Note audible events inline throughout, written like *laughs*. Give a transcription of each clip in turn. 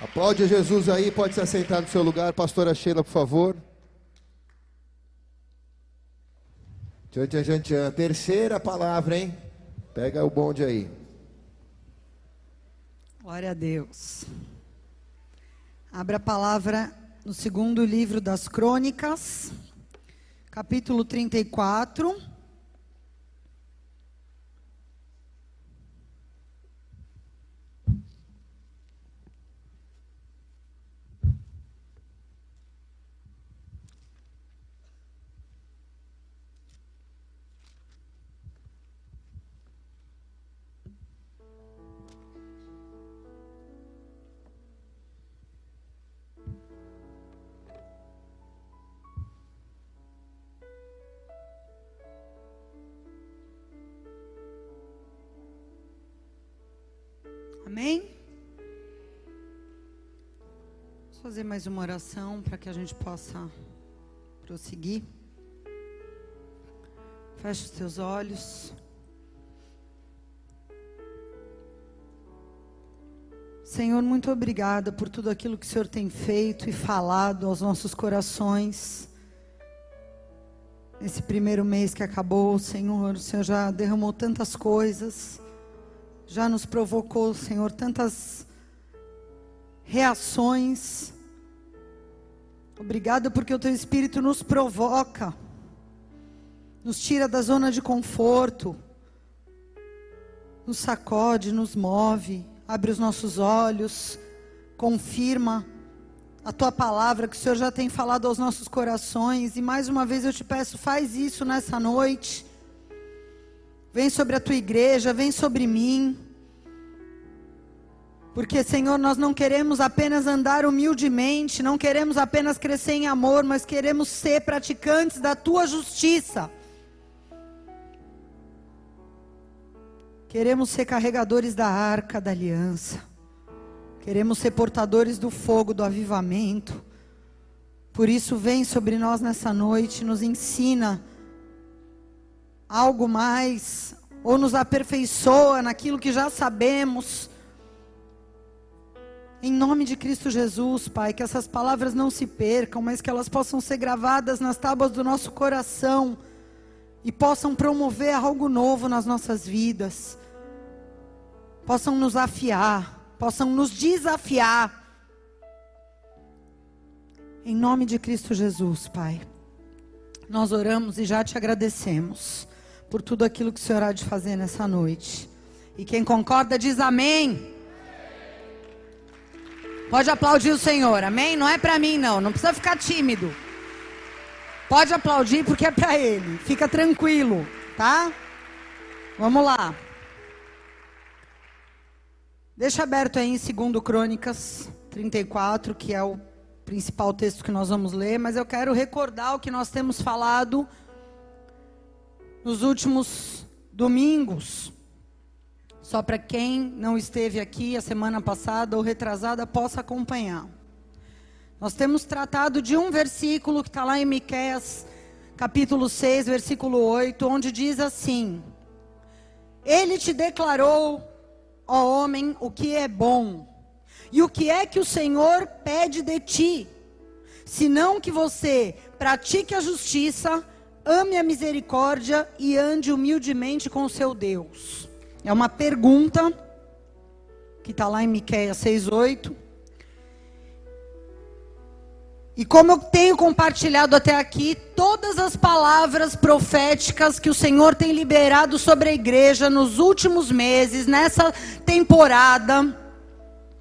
Aplaude Jesus aí, pode se assentar no seu lugar. Pastora Sheila, por favor. Tchan, tchan, tchan, tchan. Terceira palavra, hein? Pega o bonde aí. Glória a Deus. Abra a palavra no segundo livro das Crônicas, capítulo 34. Mais uma oração para que a gente possa prosseguir. Feche os teus olhos. Senhor, muito obrigada por tudo aquilo que o Senhor tem feito e falado aos nossos corações. Nesse primeiro mês que acabou, Senhor, o Senhor já derramou tantas coisas já nos provocou, Senhor, tantas reações. Obrigada porque o teu espírito nos provoca, nos tira da zona de conforto, nos sacode, nos move, abre os nossos olhos, confirma a tua palavra que o Senhor já tem falado aos nossos corações. E mais uma vez eu te peço, faz isso nessa noite. Vem sobre a tua igreja, vem sobre mim. Porque, Senhor, nós não queremos apenas andar humildemente, não queremos apenas crescer em amor, mas queremos ser praticantes da tua justiça. Queremos ser carregadores da arca da aliança. Queremos ser portadores do fogo do avivamento. Por isso, vem sobre nós nessa noite, nos ensina algo mais, ou nos aperfeiçoa naquilo que já sabemos. Em nome de Cristo Jesus, Pai, que essas palavras não se percam, mas que elas possam ser gravadas nas tábuas do nosso coração e possam promover algo novo nas nossas vidas. Possam nos afiar, possam nos desafiar. Em nome de Cristo Jesus, Pai. Nós oramos e já te agradecemos por tudo aquilo que o Senhor há de fazer nessa noite. E quem concorda diz amém. Pode aplaudir o Senhor, amém? Não é para mim, não. Não precisa ficar tímido. Pode aplaudir porque é para Ele. Fica tranquilo, tá? Vamos lá. Deixa aberto aí em 2 Crônicas 34, que é o principal texto que nós vamos ler, mas eu quero recordar o que nós temos falado nos últimos domingos. Só para quem não esteve aqui a semana passada ou retrasada possa acompanhar. Nós temos tratado de um versículo que está lá em Miqueias, capítulo 6, versículo 8, onde diz assim: Ele te declarou, ó homem, o que é bom, e o que é que o Senhor pede de ti, senão que você pratique a justiça, ame a misericórdia e ande humildemente com o seu Deus. É uma pergunta que está lá em Miqueias 6,8. E como eu tenho compartilhado até aqui, todas as palavras proféticas que o Senhor tem liberado sobre a igreja nos últimos meses, nessa temporada,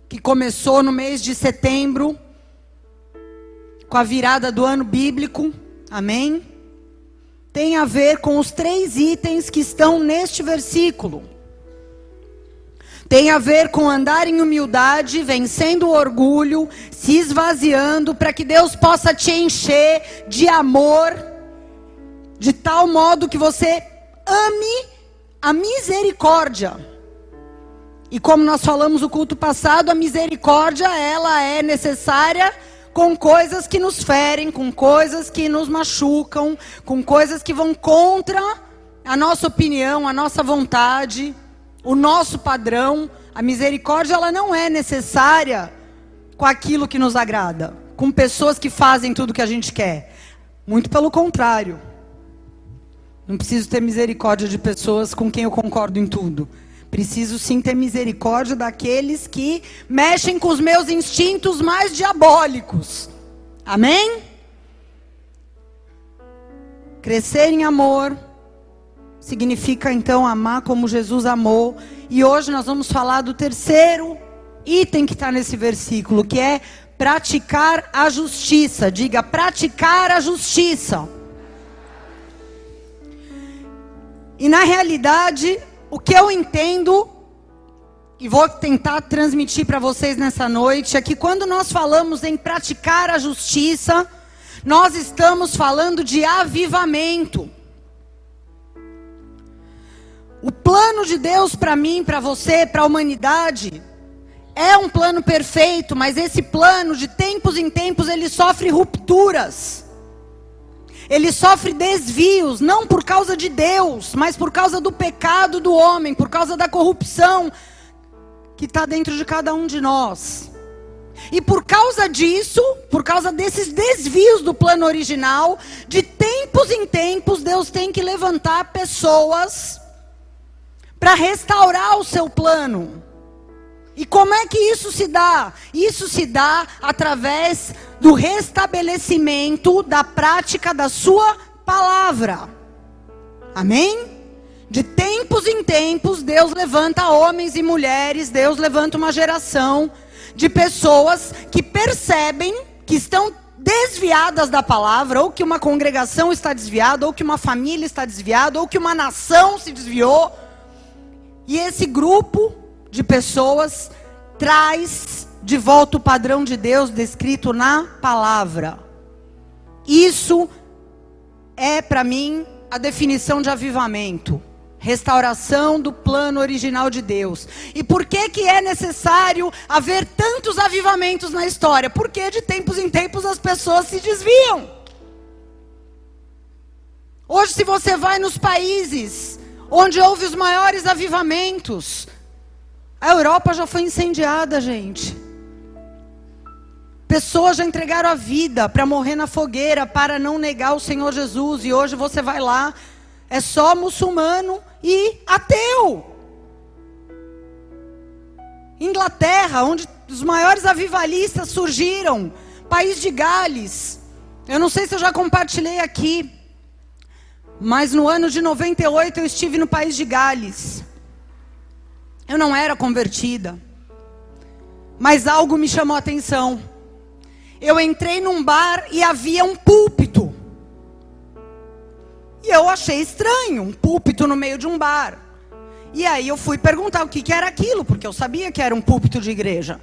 que começou no mês de setembro, com a virada do ano bíblico, amém? Tem a ver com os três itens que estão neste versículo. Tem a ver com andar em humildade, vencendo o orgulho, se esvaziando, para que Deus possa te encher de amor, de tal modo que você ame a misericórdia. E como nós falamos no culto passado, a misericórdia ela é necessária com coisas que nos ferem, com coisas que nos machucam, com coisas que vão contra a nossa opinião, a nossa vontade o nosso padrão, a misericórdia ela não é necessária com aquilo que nos agrada, com pessoas que fazem tudo que a gente quer. Muito pelo contrário. Não preciso ter misericórdia de pessoas com quem eu concordo em tudo. Preciso sim ter misericórdia daqueles que mexem com os meus instintos mais diabólicos. Amém? Crescer em amor significa então amar como Jesus amou. E hoje nós vamos falar do terceiro item que está nesse versículo, que é praticar a justiça. Diga, praticar a justiça. E na realidade, o que eu entendo e vou tentar transmitir para vocês nessa noite é que quando nós falamos em praticar a justiça, nós estamos falando de avivamento. O plano de Deus para mim, para você, para a humanidade, é um plano perfeito, mas esse plano, de tempos em tempos, ele sofre rupturas. Ele sofre desvios, não por causa de Deus, mas por causa do pecado do homem, por causa da corrupção que está dentro de cada um de nós. E por causa disso, por causa desses desvios do plano original, de tempos em tempos, Deus tem que levantar pessoas para restaurar o seu plano. E como é que isso se dá? Isso se dá através do restabelecimento da prática da sua palavra. Amém? De tempos em tempos, Deus levanta homens e mulheres, Deus levanta uma geração de pessoas que percebem que estão desviadas da palavra, ou que uma congregação está desviada, ou que uma família está desviada, ou que uma nação se desviou. E esse grupo de pessoas traz de volta o padrão de Deus descrito na palavra. Isso é para mim a definição de avivamento. Restauração do plano original de Deus. E por que que é necessário haver tantos avivamentos na história? Porque de tempos em tempos as pessoas se desviam. Hoje se você vai nos países onde houve os maiores avivamentos, a Europa já foi incendiada, gente. Pessoas já entregaram a vida para morrer na fogueira, para não negar o Senhor Jesus. E hoje você vai lá, é só muçulmano e ateu. Inglaterra, onde os maiores avivalistas surgiram. País de Gales. Eu não sei se eu já compartilhei aqui. Mas no ano de 98 eu estive no país de Gales. Eu não era convertida. Mas algo me chamou a atenção. Eu entrei num bar e havia um púlpito. E eu achei estranho, um púlpito no meio de um bar. E aí eu fui perguntar o que, que era aquilo, porque eu sabia que era um púlpito de igreja.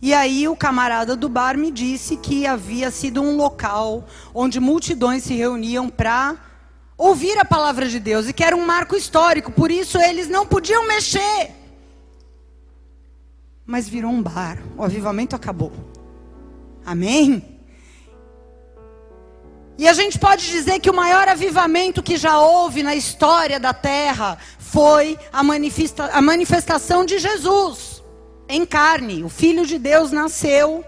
E aí o camarada do bar me disse que havia sido um local onde multidões se reuniam para ouvir a palavra de Deus e que era um marco histórico, por isso eles não podiam mexer. Mas virou um bar, o avivamento acabou. Amém? E a gente pode dizer que o maior avivamento que já houve na história da terra foi a, manifesta a manifestação de Jesus em carne. O Filho de Deus nasceu,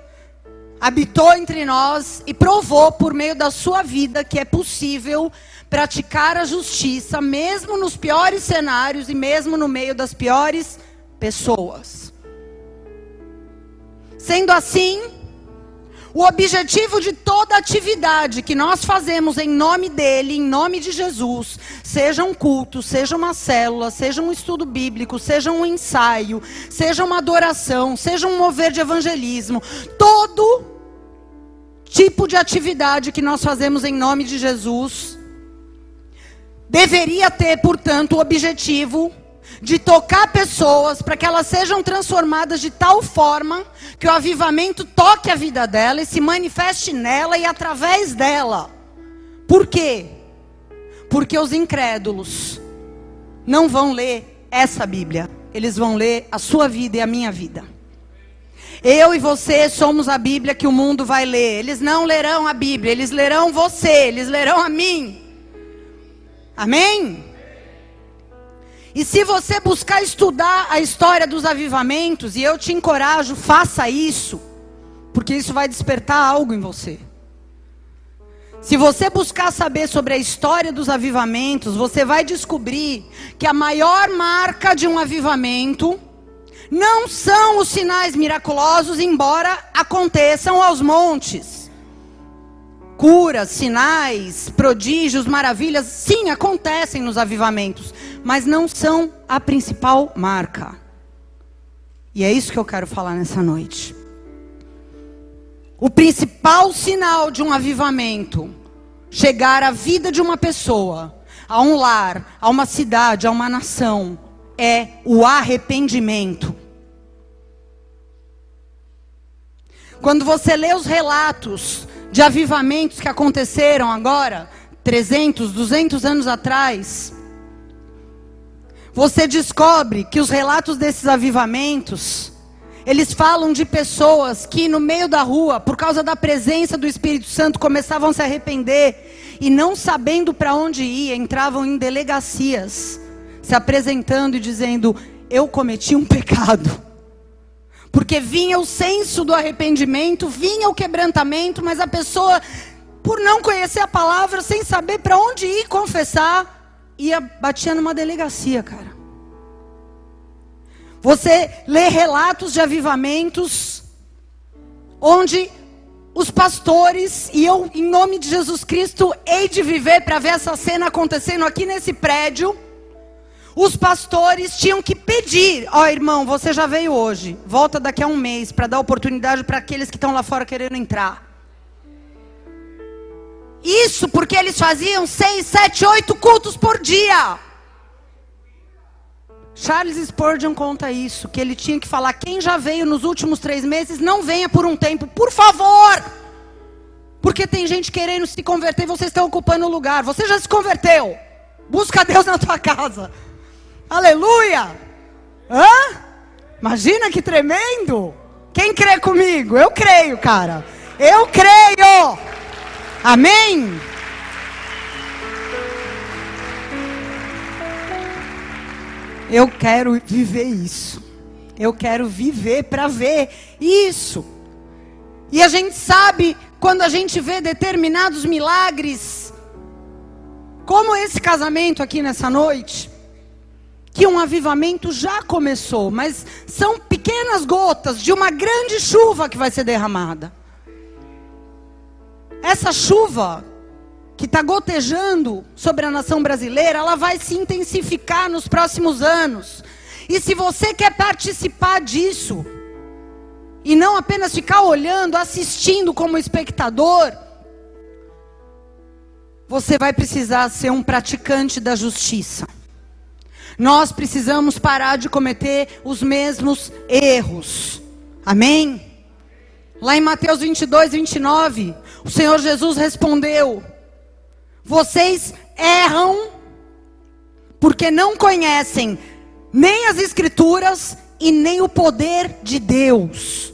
habitou entre nós e provou por meio da sua vida que é possível praticar a justiça, mesmo nos piores cenários e mesmo no meio das piores pessoas. Sendo assim, o objetivo de toda atividade que nós fazemos em nome dele, em nome de Jesus, seja um culto, seja uma célula, seja um estudo bíblico, seja um ensaio, seja uma adoração, seja um mover de evangelismo, todo tipo de atividade que nós fazemos em nome de Jesus, deveria ter, portanto, o objetivo de tocar pessoas para que elas sejam transformadas de tal forma que o avivamento toque a vida dela e se manifeste nela e através dela. Por quê? Porque os incrédulos não vão ler essa Bíblia, eles vão ler a sua vida e a minha vida. Eu e você somos a Bíblia que o mundo vai ler. Eles não lerão a Bíblia, eles lerão você, eles lerão a mim. Amém? E se você buscar estudar a história dos avivamentos, e eu te encorajo, faça isso. porque isso vai despertar algo em você. Se você buscar saber sobre a história dos avivamentos, você vai descobrir que a maior marca de um avivamento não são os sinais miraculosos, embora aconteçam aos montes. Curas, sinais, prodígios, maravilhas, sim, acontecem nos avivamentos, mas não são a principal marca. E é isso que eu quero falar nessa noite. O principal sinal de um avivamento chegar à vida de uma pessoa, a um lar, a uma cidade, a uma nação, é o arrependimento. Quando você lê os relatos de avivamentos que aconteceram agora, 300, 200 anos atrás, você descobre que os relatos desses avivamentos, eles falam de pessoas que no meio da rua, por causa da presença do Espírito Santo, começavam a se arrepender e não sabendo para onde ir, entravam em delegacias, se apresentando e dizendo: Eu cometi um pecado. Porque vinha o senso do arrependimento, vinha o quebrantamento, mas a pessoa, por não conhecer a palavra, sem saber para onde ir confessar, ia batia numa delegacia, cara. Você lê relatos de avivamentos onde os pastores e eu, em nome de Jesus Cristo, hei de viver para ver essa cena acontecendo aqui nesse prédio. Os pastores tinham que pedir: Ó oh, irmão, você já veio hoje, volta daqui a um mês para dar oportunidade para aqueles que estão lá fora querendo entrar. Isso porque eles faziam seis, sete, oito cultos por dia. Charles Spurgeon conta isso, que ele tinha que falar: quem já veio nos últimos três meses, não venha por um tempo, por favor. Porque tem gente querendo se converter e vocês estão ocupando o lugar. Você já se converteu. Busca Deus na tua casa. Aleluia! Hã? Imagina que tremendo! Quem crê comigo? Eu creio, cara. Eu creio! Amém? Eu quero viver isso. Eu quero viver para ver isso. E a gente sabe quando a gente vê determinados milagres, como esse casamento aqui nessa noite, que um avivamento já começou, mas são pequenas gotas de uma grande chuva que vai ser derramada. Essa chuva que está gotejando sobre a nação brasileira, ela vai se intensificar nos próximos anos. E se você quer participar disso, e não apenas ficar olhando, assistindo como espectador, você vai precisar ser um praticante da justiça. Nós precisamos parar de cometer os mesmos erros. Amém? Lá em Mateus 22, 29, o Senhor Jesus respondeu: Vocês erram porque não conhecem nem as Escrituras e nem o poder de Deus.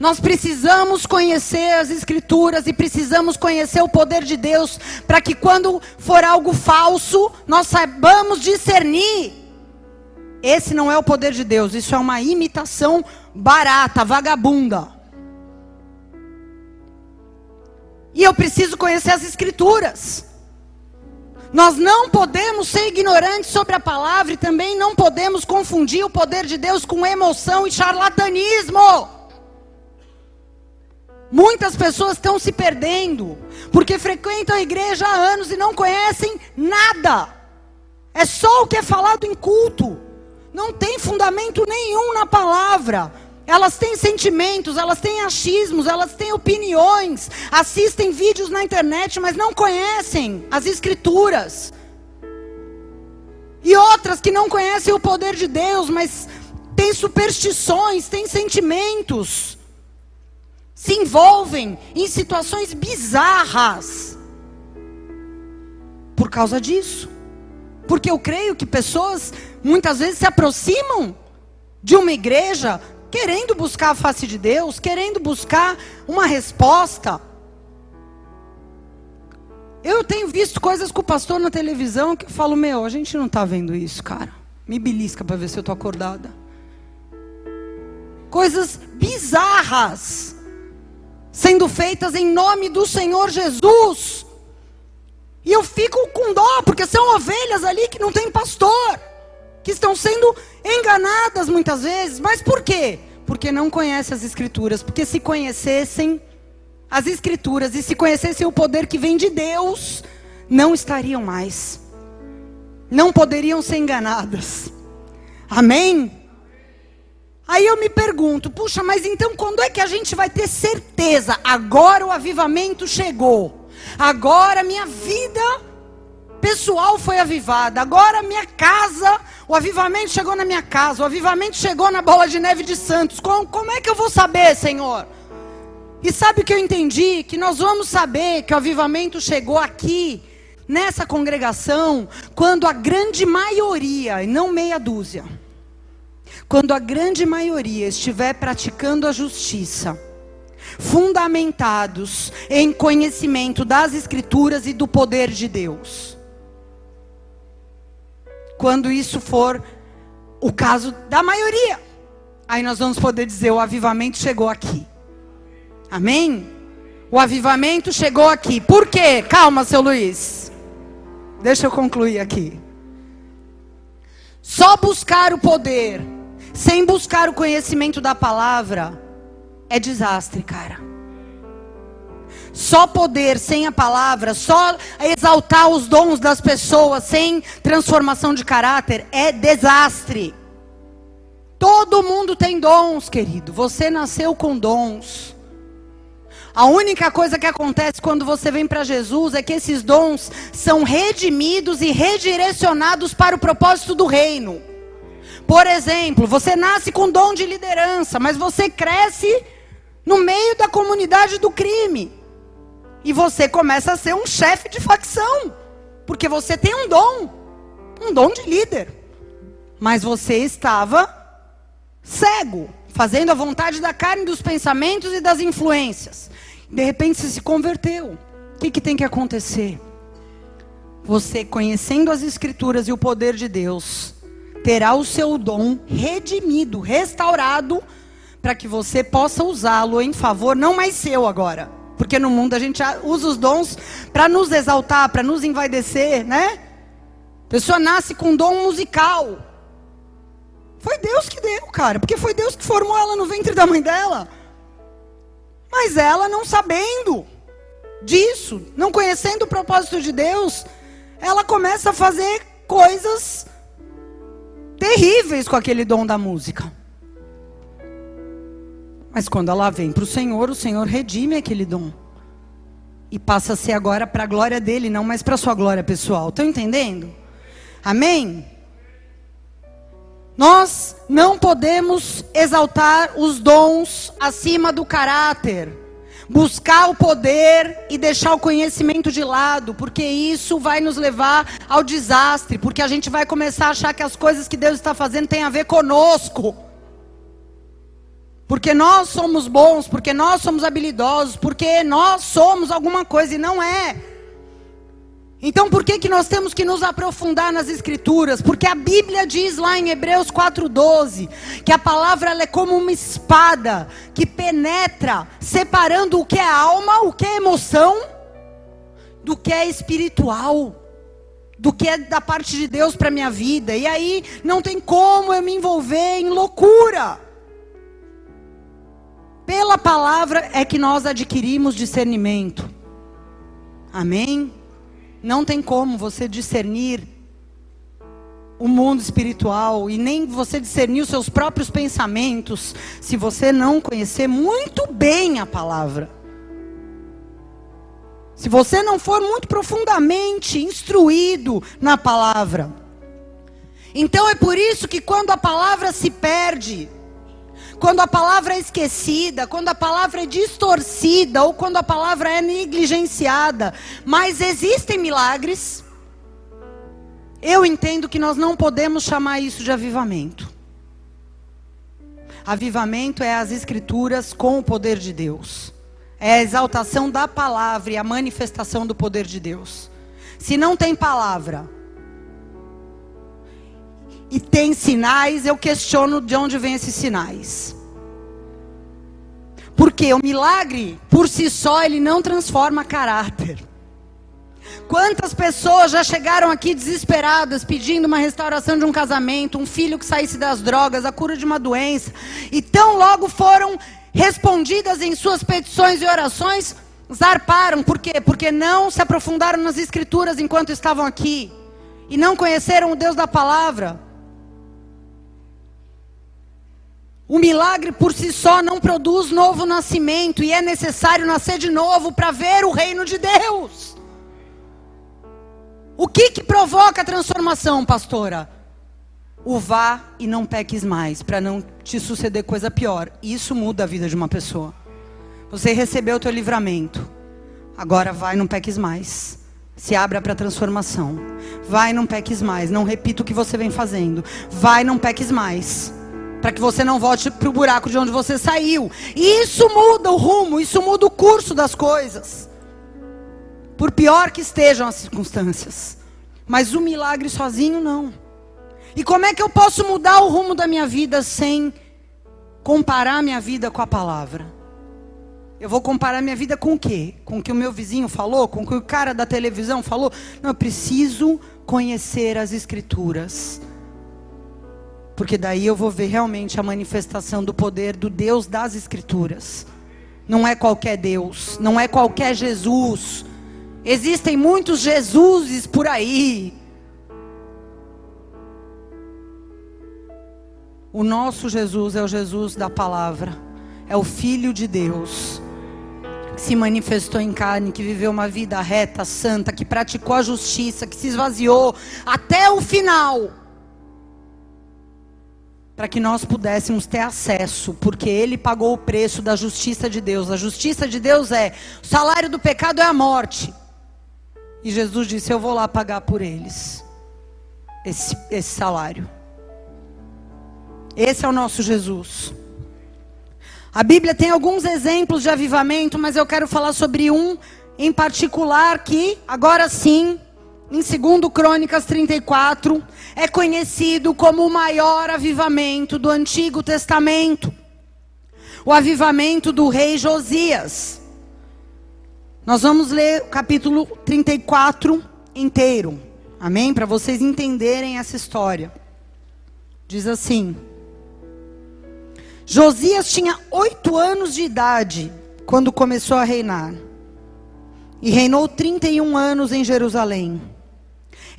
Nós precisamos conhecer as Escrituras e precisamos conhecer o poder de Deus para que quando for algo falso, nós saibamos discernir. Esse não é o poder de Deus, isso é uma imitação barata, vagabunda. E eu preciso conhecer as Escrituras. Nós não podemos ser ignorantes sobre a palavra e também não podemos confundir o poder de Deus com emoção e charlatanismo. Muitas pessoas estão se perdendo porque frequentam a igreja há anos e não conhecem nada. É só o que é falado em culto. Não tem fundamento nenhum na palavra. Elas têm sentimentos, elas têm achismos, elas têm opiniões, assistem vídeos na internet, mas não conhecem as escrituras. E outras que não conhecem o poder de Deus, mas têm superstições, têm sentimentos. Se envolvem em situações bizarras. Por causa disso. Porque eu creio que pessoas muitas vezes se aproximam de uma igreja querendo buscar a face de Deus, querendo buscar uma resposta. Eu tenho visto coisas com o pastor na televisão que eu falo, meu, a gente não está vendo isso, cara. Me belisca para ver se eu estou acordada. coisas bizarras sendo feitas em nome do Senhor Jesus. E eu fico com dó, porque são ovelhas ali que não tem pastor, que estão sendo enganadas muitas vezes. Mas por quê? Porque não conhecem as Escrituras. Porque se conhecessem as Escrituras e se conhecessem o poder que vem de Deus, não estariam mais. Não poderiam ser enganadas. Amém? Aí eu me pergunto, puxa, mas então quando é que a gente vai ter certeza? Agora o avivamento chegou. Agora minha vida pessoal foi avivada. Agora minha casa, o avivamento chegou na minha casa. O avivamento chegou na bola de neve de Santos. Como, como é que eu vou saber, Senhor? E sabe o que eu entendi? Que nós vamos saber que o avivamento chegou aqui, nessa congregação, quando a grande maioria, e não meia dúzia, quando a grande maioria estiver praticando a justiça, fundamentados em conhecimento das Escrituras e do poder de Deus. Quando isso for o caso da maioria, aí nós vamos poder dizer: o avivamento chegou aqui. Amém? O avivamento chegou aqui. Por quê? Calma, seu Luiz. Deixa eu concluir aqui. Só buscar o poder sem buscar o conhecimento da palavra, é desastre, cara. Só poder sem a palavra, só exaltar os dons das pessoas sem transformação de caráter é desastre. Todo mundo tem dons, querido. Você nasceu com dons. A única coisa que acontece quando você vem para Jesus é que esses dons são redimidos e redirecionados para o propósito do reino. Por exemplo, você nasce com dom de liderança, mas você cresce no meio da comunidade do crime. E você começa a ser um chefe de facção. Porque você tem um dom. Um dom de líder. Mas você estava cego, fazendo a vontade da carne, dos pensamentos e das influências. De repente você se converteu. O que, que tem que acontecer? Você conhecendo as escrituras e o poder de Deus terá o seu dom redimido, restaurado, para que você possa usá-lo em favor, não mais seu agora. Porque no mundo a gente usa os dons para nos exaltar, para nos envaidecer, né? A pessoa nasce com dom musical. Foi Deus que deu, cara, porque foi Deus que formou ela no ventre da mãe dela. Mas ela não sabendo disso, não conhecendo o propósito de Deus, ela começa a fazer coisas terríveis com aquele dom da música. Mas quando ela vem para o Senhor, o Senhor redime aquele dom. E passa a ser agora para a glória dele, não mais para a sua glória pessoal. Estão entendendo? Amém? Nós não podemos exaltar os dons acima do caráter buscar o poder e deixar o conhecimento de lado, porque isso vai nos levar ao desastre, porque a gente vai começar a achar que as coisas que Deus está fazendo têm a ver conosco. Porque nós somos bons, porque nós somos habilidosos, porque nós somos alguma coisa e não é. Então por que, que nós temos que nos aprofundar nas escrituras? Porque a Bíblia diz lá em Hebreus 4,12 que a palavra é como uma espada que penetra, separando o que é alma, o que é emoção, do que é espiritual, do que é da parte de Deus para minha vida. E aí não tem como eu me envolver em loucura. Pela palavra é que nós adquirimos discernimento. Amém? Não tem como você discernir o mundo espiritual e nem você discernir os seus próprios pensamentos se você não conhecer muito bem a palavra. Se você não for muito profundamente instruído na palavra. Então é por isso que quando a palavra se perde, quando a palavra é esquecida, quando a palavra é distorcida ou quando a palavra é negligenciada, mas existem milagres, eu entendo que nós não podemos chamar isso de avivamento. Avivamento é as escrituras com o poder de Deus. É a exaltação da palavra e a manifestação do poder de Deus. Se não tem palavra, e tem sinais, eu questiono de onde vêm esses sinais. Porque o milagre, por si só, ele não transforma caráter. Quantas pessoas já chegaram aqui desesperadas, pedindo uma restauração de um casamento, um filho que saísse das drogas, a cura de uma doença, e tão logo foram respondidas em suas petições e orações, zarparam. Por quê? Porque não se aprofundaram nas escrituras enquanto estavam aqui, e não conheceram o Deus da palavra. O milagre por si só não produz novo nascimento, e é necessário nascer de novo para ver o reino de Deus. O que, que provoca a transformação, pastora? O vá e não peques mais, para não te suceder coisa pior. Isso muda a vida de uma pessoa. Você recebeu o teu livramento. Agora vai e não peques mais. Se abra para a transformação. Vai e não peques mais. Não repita o que você vem fazendo. Vai e não peques mais. Para que você não volte para o buraco de onde você saiu. E isso muda o rumo, isso muda o curso das coisas por pior que estejam as circunstâncias. Mas o milagre sozinho não. E como é que eu posso mudar o rumo da minha vida sem comparar minha vida com a palavra? Eu vou comparar minha vida com o quê? Com o que o meu vizinho falou? Com o que o cara da televisão falou? Não, eu preciso conhecer as escrituras. Porque daí eu vou ver realmente a manifestação do poder do Deus das escrituras. Não é qualquer Deus, não é qualquer Jesus Existem muitos Jesuses por aí. O nosso Jesus é o Jesus da palavra, é o Filho de Deus, que se manifestou em carne, que viveu uma vida reta, santa, que praticou a justiça, que se esvaziou até o final, para que nós pudéssemos ter acesso, porque Ele pagou o preço da justiça de Deus. A justiça de Deus é: o salário do pecado é a morte. E Jesus disse: Eu vou lá pagar por eles esse, esse salário. Esse é o nosso Jesus. A Bíblia tem alguns exemplos de avivamento, mas eu quero falar sobre um em particular que, agora sim, em 2 Crônicas 34, é conhecido como o maior avivamento do Antigo Testamento. O avivamento do rei Josias. Nós vamos ler o capítulo 34 inteiro. Amém? Para vocês entenderem essa história. Diz assim: Josias tinha oito anos de idade quando começou a reinar. E reinou 31 anos em Jerusalém.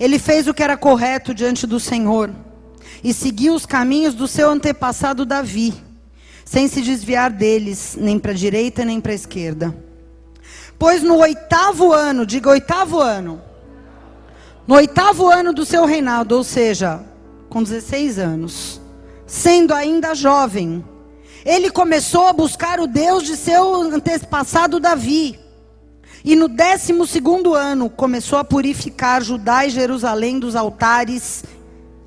Ele fez o que era correto diante do Senhor. E seguiu os caminhos do seu antepassado Davi, sem se desviar deles, nem para a direita nem para a esquerda. Pois no oitavo ano, diga oitavo ano, no oitavo ano do seu reinado, ou seja, com 16 anos, sendo ainda jovem, ele começou a buscar o Deus de seu antepassado Davi. E no décimo segundo ano começou a purificar Judá e Jerusalém dos altares,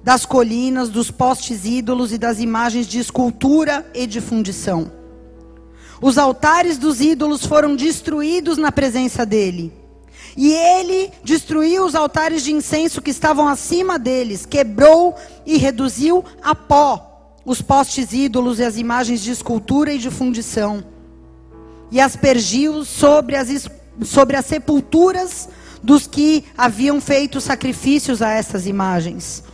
das colinas, dos postes ídolos e das imagens de escultura e de fundição. Os altares dos ídolos foram destruídos na presença dele. E ele destruiu os altares de incenso que estavam acima deles, quebrou e reduziu a pó os postes ídolos e as imagens de escultura e de fundição. E aspergiu sobre as, sobre as sepulturas dos que haviam feito sacrifícios a essas imagens.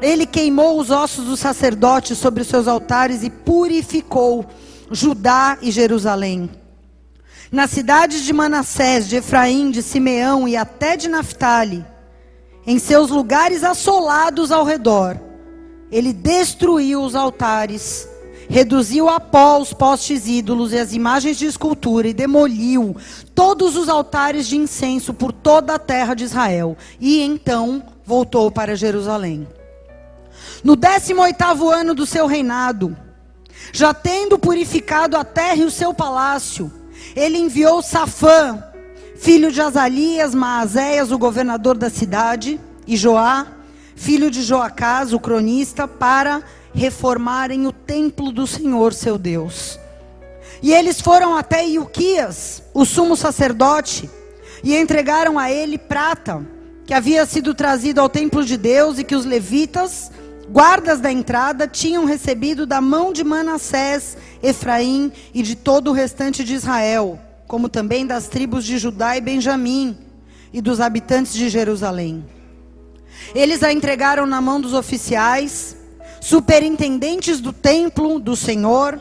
Ele queimou os ossos dos sacerdotes sobre os seus altares e purificou Judá e Jerusalém. Nas cidades de Manassés, de Efraim, de Simeão e até de Naphtali, em seus lugares assolados ao redor, ele destruiu os altares, reduziu a pó os postes ídolos e as imagens de escultura e demoliu todos os altares de incenso por toda a terra de Israel. E então voltou para Jerusalém. No 18º ano do seu reinado, já tendo purificado a terra e o seu palácio, ele enviou Safã, filho de Azalias, Maazéias, o governador da cidade, e Joá, filho de Joacás, o cronista, para reformarem o templo do Senhor seu Deus. E eles foram até Ilquias, o sumo sacerdote, e entregaram a ele prata, que havia sido trazido ao templo de Deus e que os levitas guardas da entrada, tinham recebido da mão de Manassés, Efraim e de todo o restante de Israel, como também das tribos de Judá e Benjamim e dos habitantes de Jerusalém. Eles a entregaram na mão dos oficiais, superintendentes do templo do Senhor.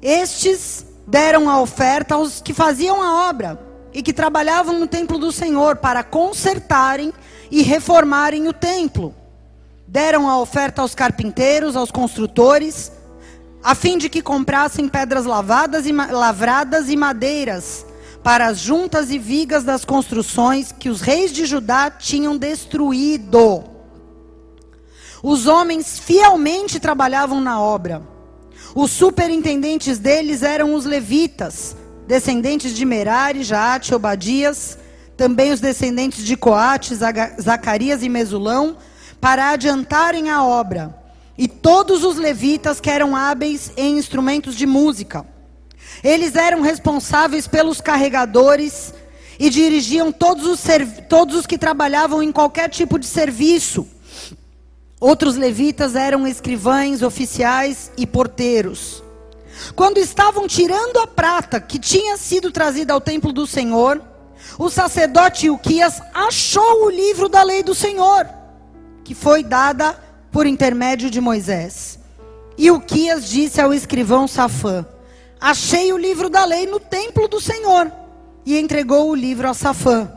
Estes deram a oferta aos que faziam a obra e que trabalhavam no templo do Senhor para consertarem e reformarem o templo. Deram a oferta aos carpinteiros, aos construtores, a fim de que comprassem pedras lavadas e lavradas e madeiras para as juntas e vigas das construções que os reis de Judá tinham destruído. Os homens fielmente trabalhavam na obra. Os superintendentes deles eram os levitas, descendentes de Merari, Jaate, Obadias, também os descendentes de Coate, Zacarias e Mesulão, para adiantarem a obra. E todos os levitas que eram hábeis em instrumentos de música. Eles eram responsáveis pelos carregadores e dirigiam todos os, todos os que trabalhavam em qualquer tipo de serviço. Outros levitas eram escrivães, oficiais e porteiros. Quando estavam tirando a prata que tinha sido trazida ao templo do Senhor, o sacerdote Uquias achou o livro da lei do Senhor, que foi dada por intermédio de Moisés. E Uquias disse ao escrivão Safã: Achei o livro da lei no templo do Senhor. E entregou o livro a Safã.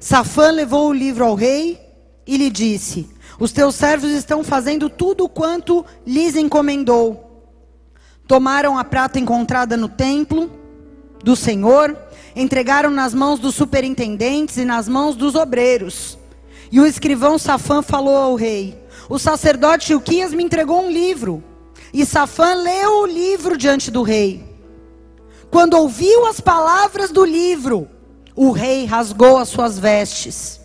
Safã levou o livro ao rei e lhe disse: Os teus servos estão fazendo tudo quanto lhes encomendou. Tomaram a prata encontrada no templo do Senhor, entregaram nas mãos dos superintendentes e nas mãos dos obreiros. E o escrivão Safã falou ao rei: O sacerdote Uquias me entregou um livro. E Safã leu o livro diante do rei. Quando ouviu as palavras do livro, o rei rasgou as suas vestes.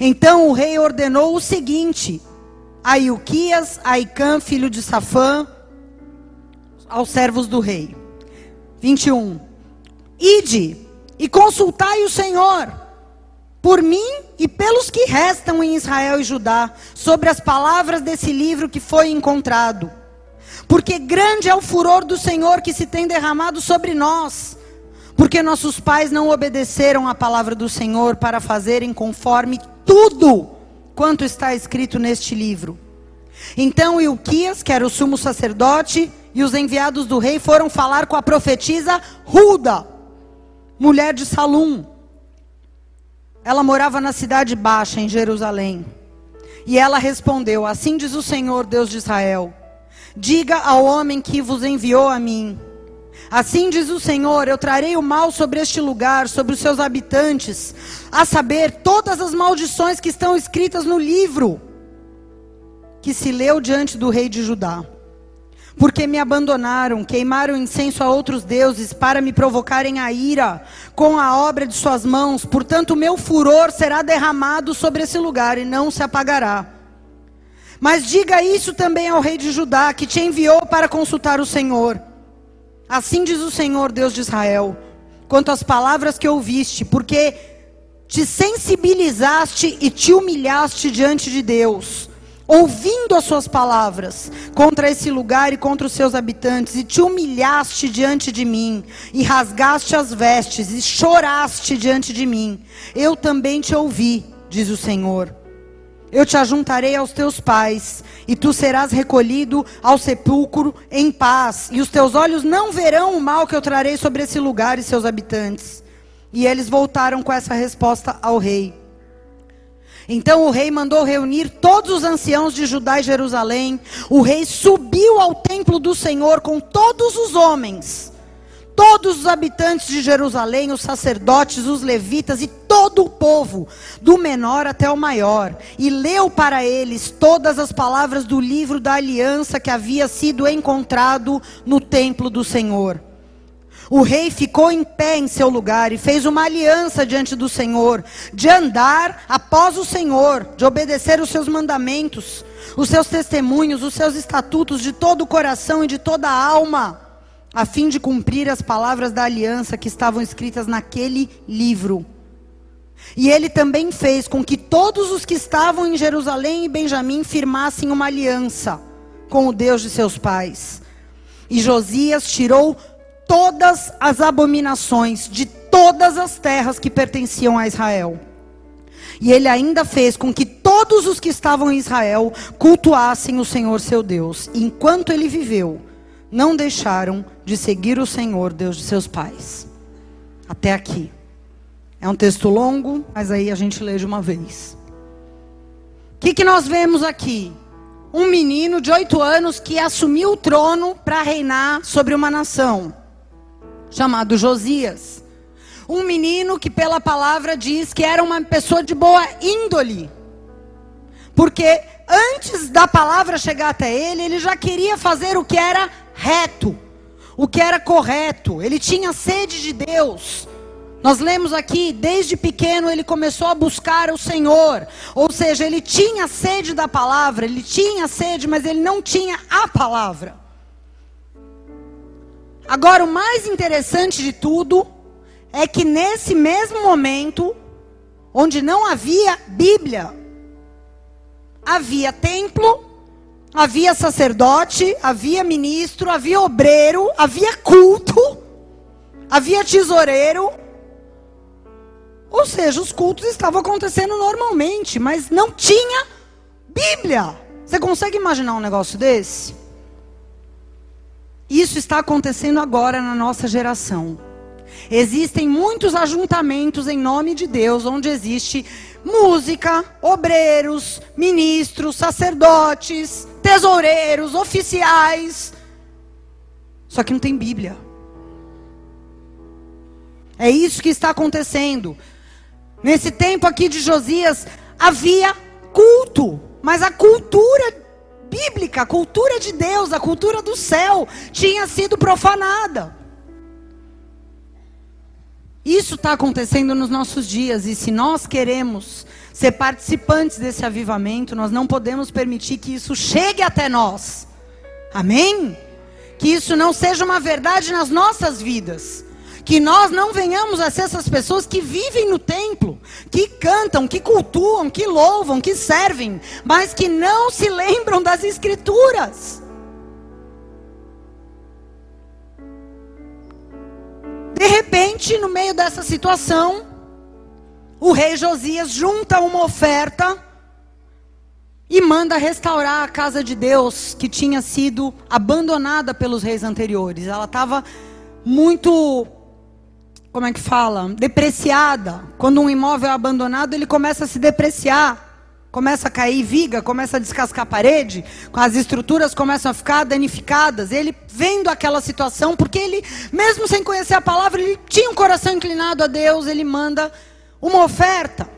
Então o rei ordenou o seguinte: a Ilquias, a Icã, filho de Safã, aos servos do rei. 21. Ide e consultai o Senhor por mim e pelos que restam em Israel e Judá, sobre as palavras desse livro que foi encontrado. Porque grande é o furor do Senhor que se tem derramado sobre nós. Porque nossos pais não obedeceram à palavra do Senhor para fazerem conforme tudo quanto está escrito neste livro. Então Ilquias, que era o sumo sacerdote, e os enviados do rei foram falar com a profetisa Ruda, mulher de Salum. Ela morava na cidade baixa, em Jerusalém. E ela respondeu: Assim diz o Senhor, Deus de Israel: Diga ao homem que vos enviou a mim. Assim diz o Senhor: Eu trarei o mal sobre este lugar, sobre os seus habitantes, a saber, todas as maldições que estão escritas no livro que se leu diante do rei de Judá. Porque me abandonaram, queimaram incenso a outros deuses para me provocarem a ira com a obra de suas mãos. Portanto, meu furor será derramado sobre esse lugar e não se apagará. Mas diga isso também ao rei de Judá, que te enviou para consultar o Senhor. Assim diz o Senhor, Deus de Israel, quanto às palavras que ouviste, porque te sensibilizaste e te humilhaste diante de Deus ouvindo as suas palavras contra esse lugar e contra os seus habitantes, e te humilhaste diante de mim, e rasgaste as vestes, e choraste diante de mim, eu também te ouvi, diz o Senhor. Eu te ajuntarei aos teus pais, e tu serás recolhido ao sepulcro em paz, e os teus olhos não verão o mal que eu trarei sobre esse lugar e seus habitantes. E eles voltaram com essa resposta ao rei. Então o rei mandou reunir todos os anciãos de Judá e Jerusalém. O rei subiu ao templo do Senhor com todos os homens, todos os habitantes de Jerusalém, os sacerdotes, os levitas e todo o povo, do menor até o maior, e leu para eles todas as palavras do livro da aliança que havia sido encontrado no templo do Senhor. O rei ficou em pé em seu lugar e fez uma aliança diante do Senhor, de andar após o Senhor, de obedecer os seus mandamentos, os seus testemunhos, os seus estatutos de todo o coração e de toda a alma, a fim de cumprir as palavras da aliança que estavam escritas naquele livro. E ele também fez com que todos os que estavam em Jerusalém e Benjamim firmassem uma aliança com o Deus de seus pais. E Josias tirou todas as abominações de todas as terras que pertenciam a Israel. E ele ainda fez com que todos os que estavam em Israel cultuassem o Senhor seu Deus. Enquanto ele viveu, não deixaram de seguir o Senhor, Deus de seus pais. Até aqui. É um texto longo, mas aí a gente lê de uma vez. O que, que nós vemos aqui? Um menino de oito anos que assumiu o trono para reinar sobre uma nação, chamado Josias. Um menino que, pela palavra, diz que era uma pessoa de boa índole. Porque antes da palavra chegar até ele, ele já queria fazer o que era reto, o que era correto. Ele tinha sede de Deus. Nós lemos aqui, desde pequeno ele começou a buscar o Senhor. Ou seja, ele tinha sede da palavra, ele tinha sede, mas ele não tinha a palavra. Agora, o mais interessante de tudo é que nesse mesmo momento, onde não havia Bíblia, havia templo, havia sacerdote, havia ministro, havia obreiro, havia culto, havia tesoureiro, ou seja, os cultos estavam acontecendo normalmente, mas não tinha Bíblia. Você consegue imaginar um negócio desse? Isso está acontecendo agora na nossa geração. Existem muitos ajuntamentos em nome de Deus, onde existe música, obreiros, ministros, sacerdotes, tesoureiros, oficiais. Só que não tem Bíblia. É isso que está acontecendo. Nesse tempo aqui de Josias, havia culto, mas a cultura bíblica, a cultura de Deus, a cultura do céu, tinha sido profanada. Isso está acontecendo nos nossos dias, e se nós queremos ser participantes desse avivamento, nós não podemos permitir que isso chegue até nós. Amém? Que isso não seja uma verdade nas nossas vidas. Que nós não venhamos a ser essas pessoas que vivem no templo, que cantam, que cultuam, que louvam, que servem, mas que não se lembram das Escrituras. De repente, no meio dessa situação, o rei Josias junta uma oferta e manda restaurar a casa de Deus que tinha sido abandonada pelos reis anteriores. Ela estava muito como é que fala? Depreciada. Quando um imóvel é abandonado, ele começa a se depreciar. Começa a cair viga, começa a descascar a parede, as estruturas começam a ficar danificadas. Ele vendo aquela situação, porque ele, mesmo sem conhecer a palavra, ele tinha um coração inclinado a Deus, ele manda uma oferta.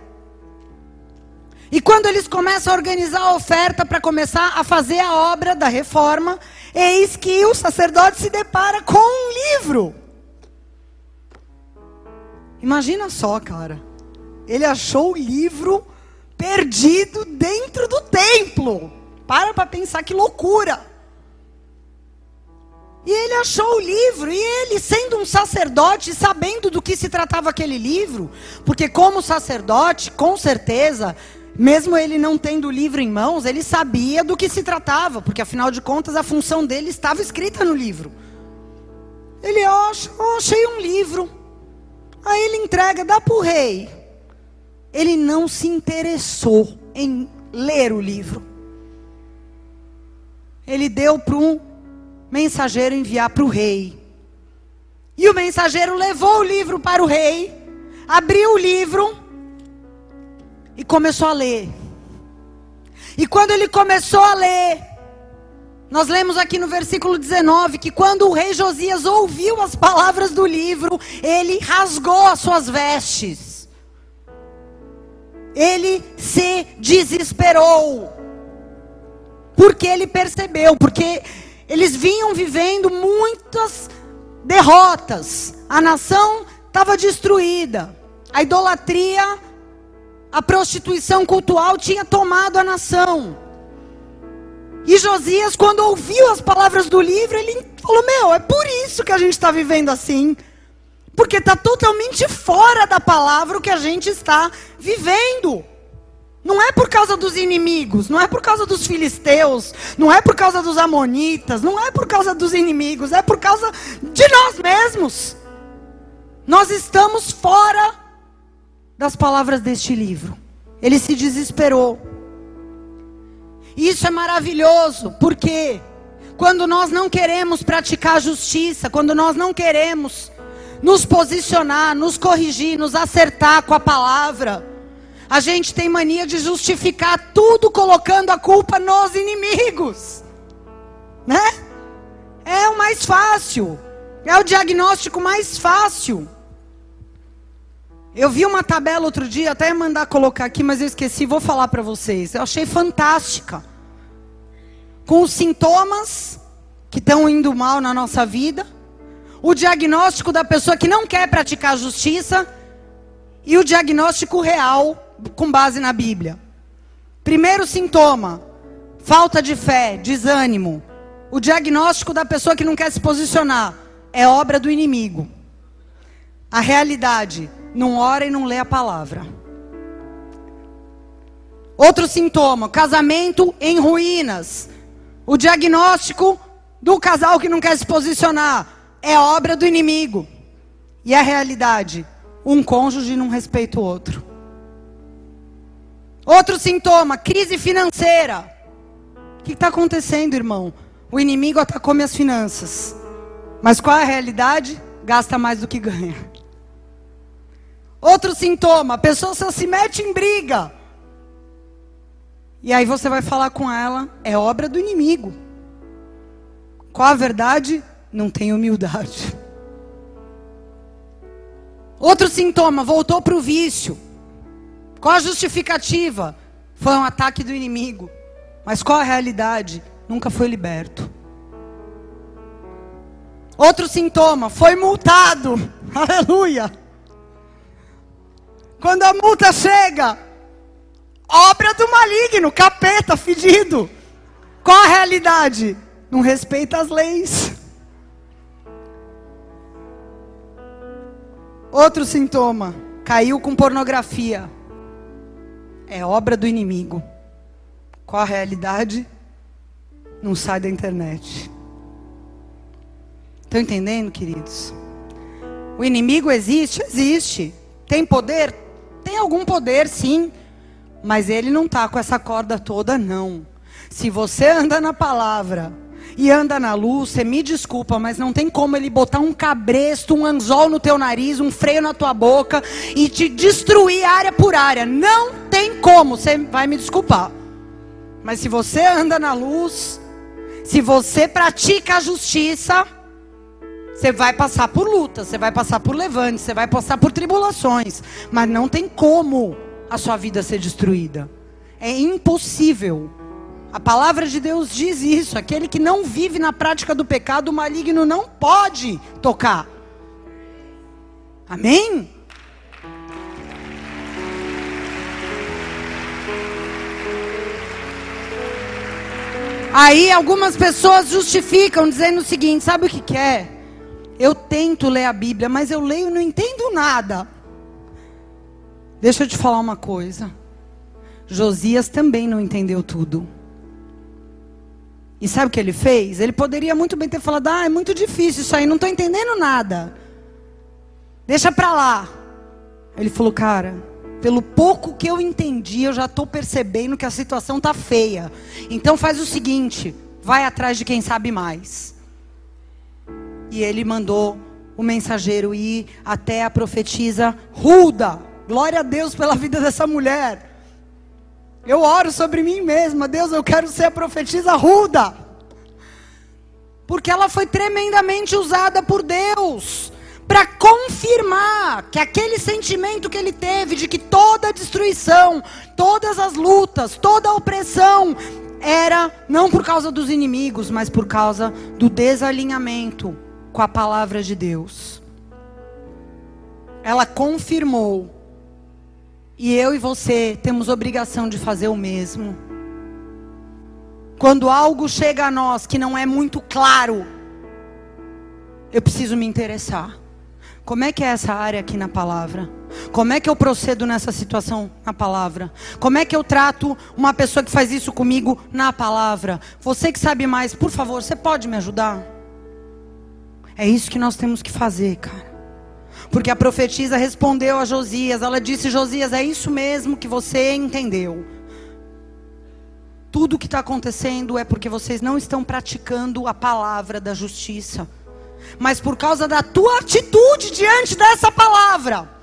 E quando eles começam a organizar a oferta para começar a fazer a obra da reforma, eis que o sacerdote se depara com um livro. Imagina só, cara. Ele achou o livro perdido dentro do templo. Para para pensar que loucura. E ele achou o livro, e ele, sendo um sacerdote, sabendo do que se tratava aquele livro, porque, como sacerdote, com certeza, mesmo ele não tendo o livro em mãos, ele sabia do que se tratava, porque, afinal de contas, a função dele estava escrita no livro. Ele acha, oh, achei um livro. Aí ele entrega, dá para o rei. Ele não se interessou em ler o livro. Ele deu para um mensageiro enviar para o rei. E o mensageiro levou o livro para o rei, abriu o livro e começou a ler. E quando ele começou a ler, nós lemos aqui no versículo 19 que quando o rei Josias ouviu as palavras do livro, ele rasgou as suas vestes. Ele se desesperou. Porque ele percebeu, porque eles vinham vivendo muitas derrotas. A nação estava destruída. A idolatria, a prostituição cultural tinha tomado a nação. E Josias, quando ouviu as palavras do livro, ele falou: Meu, é por isso que a gente está vivendo assim. Porque está totalmente fora da palavra o que a gente está vivendo. Não é por causa dos inimigos, não é por causa dos filisteus, não é por causa dos amonitas, não é por causa dos inimigos, é por causa de nós mesmos. Nós estamos fora das palavras deste livro. Ele se desesperou. Isso é maravilhoso, porque quando nós não queremos praticar justiça, quando nós não queremos nos posicionar, nos corrigir, nos acertar com a palavra, a gente tem mania de justificar tudo colocando a culpa nos inimigos, né? É o mais fácil, é o diagnóstico mais fácil. Eu vi uma tabela outro dia, até mandar colocar aqui, mas eu esqueci, vou falar para vocês. Eu achei fantástica. Com os sintomas que estão indo mal na nossa vida, o diagnóstico da pessoa que não quer praticar justiça e o diagnóstico real com base na Bíblia. Primeiro sintoma: falta de fé, desânimo. O diagnóstico da pessoa que não quer se posicionar é obra do inimigo. A realidade: não ora e não lê a palavra. Outro sintoma: casamento em ruínas. O diagnóstico do casal que não quer se posicionar é obra do inimigo. E a realidade: um cônjuge não respeita o outro. Outro sintoma: crise financeira. O que está acontecendo, irmão? O inimigo atacou minhas finanças. Mas qual é a realidade? Gasta mais do que ganha. Outro sintoma: a pessoa só se mete em briga. E aí você vai falar com ela, é obra do inimigo. Qual a verdade? Não tem humildade. Outro sintoma, voltou para o vício. Qual a justificativa? Foi um ataque do inimigo. Mas qual a realidade? Nunca foi liberto. Outro sintoma, foi multado. *laughs* Aleluia. Quando a multa chega, obra do maligno, capeta, fedido. Qual a realidade? Não respeita as leis. Outro sintoma, caiu com pornografia. É obra do inimigo. Qual a realidade? Não sai da internet. Estão entendendo, queridos? O inimigo existe? Existe. Tem poder? tem algum poder, sim. Mas ele não está com essa corda toda, não. Se você anda na palavra e anda na luz, você me desculpa, mas não tem como ele botar um cabresto, um anzol no teu nariz, um freio na tua boca e te destruir área por área. Não tem como, você vai me desculpar. Mas se você anda na luz, se você pratica a justiça, você vai passar por luta, você vai passar por levantes, você vai passar por tribulações, mas não tem como a sua vida ser destruída. É impossível. A palavra de Deus diz isso: aquele que não vive na prática do pecado, o maligno não pode tocar. Amém? Aí algumas pessoas justificam dizendo o seguinte: sabe o que, que é? Eu tento ler a Bíblia, mas eu leio e não entendo nada. Deixa eu te falar uma coisa. Josias também não entendeu tudo. E sabe o que ele fez? Ele poderia muito bem ter falado: Ah, é muito difícil isso aí, não estou entendendo nada. Deixa para lá. Ele falou: Cara, pelo pouco que eu entendi, eu já estou percebendo que a situação tá feia. Então faz o seguinte: vai atrás de quem sabe mais. E ele mandou o mensageiro ir até a profetisa Ruda. Glória a Deus pela vida dessa mulher. Eu oro sobre mim mesma. Deus, eu quero ser a profetisa Ruda. Porque ela foi tremendamente usada por Deus para confirmar que aquele sentimento que ele teve de que toda a destruição, todas as lutas, toda a opressão era não por causa dos inimigos, mas por causa do desalinhamento com a palavra de Deus. Ela confirmou. E eu e você temos obrigação de fazer o mesmo. Quando algo chega a nós que não é muito claro, eu preciso me interessar. Como é que é essa área aqui na palavra? Como é que eu procedo nessa situação na palavra? Como é que eu trato uma pessoa que faz isso comigo na palavra? Você que sabe mais, por favor, você pode me ajudar? É isso que nós temos que fazer, cara. Porque a profetisa respondeu a Josias, ela disse: Josias, é isso mesmo que você entendeu. Tudo o que está acontecendo é porque vocês não estão praticando a palavra da justiça, mas por causa da tua atitude diante dessa palavra.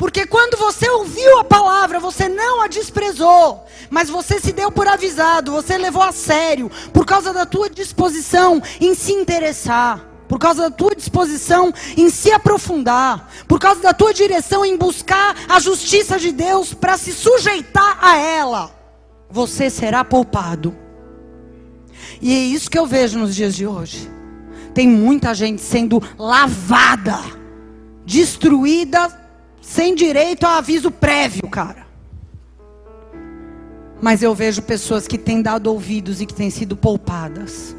Porque quando você ouviu a palavra, você não a desprezou, mas você se deu por avisado, você levou a sério, por causa da tua disposição em se interessar, por causa da tua disposição em se aprofundar, por causa da tua direção em buscar a justiça de Deus para se sujeitar a ela, você será poupado. E é isso que eu vejo nos dias de hoje. Tem muita gente sendo lavada, destruída sem direito a aviso prévio, cara. Mas eu vejo pessoas que têm dado ouvidos e que têm sido poupadas.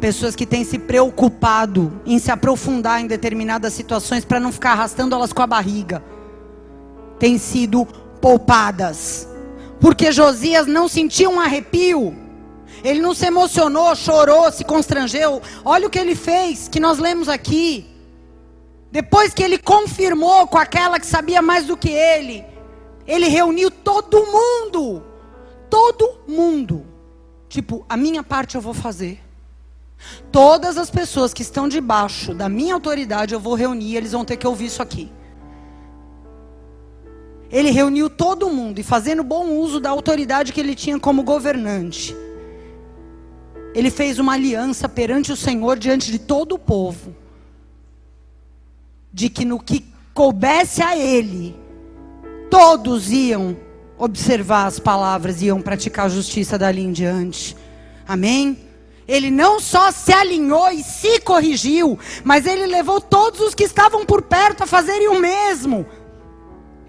Pessoas que têm se preocupado em se aprofundar em determinadas situações para não ficar arrastando elas com a barriga. Têm sido poupadas. Porque Josias não sentiu um arrepio. Ele não se emocionou, chorou, se constrangeu. Olha o que ele fez, que nós lemos aqui. Depois que ele confirmou com aquela que sabia mais do que ele, ele reuniu todo mundo. Todo mundo. Tipo, a minha parte eu vou fazer. Todas as pessoas que estão debaixo da minha autoridade eu vou reunir, eles vão ter que ouvir isso aqui. Ele reuniu todo mundo e fazendo bom uso da autoridade que ele tinha como governante. Ele fez uma aliança perante o Senhor diante de todo o povo de que no que coubesse a ele, todos iam observar as palavras iam praticar a justiça dali em diante. Amém? Ele não só se alinhou e se corrigiu, mas ele levou todos os que estavam por perto a fazerem o mesmo.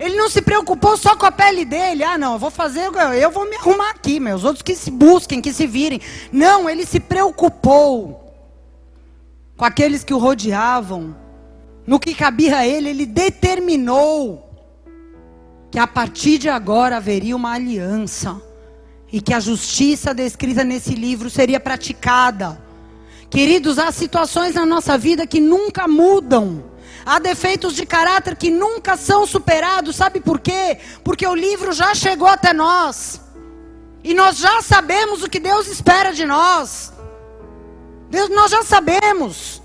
Ele não se preocupou só com a pele dele. Ah, não, eu vou fazer, eu vou me arrumar aqui, meus outros que se busquem, que se virem. Não, ele se preocupou com aqueles que o rodeavam, no que cabia a ele, ele determinou que a partir de agora haveria uma aliança e que a justiça descrita nesse livro seria praticada. Queridos, há situações na nossa vida que nunca mudam. Há defeitos de caráter que nunca são superados. Sabe por quê? Porque o livro já chegou até nós. E nós já sabemos o que Deus espera de nós. Deus, nós já sabemos.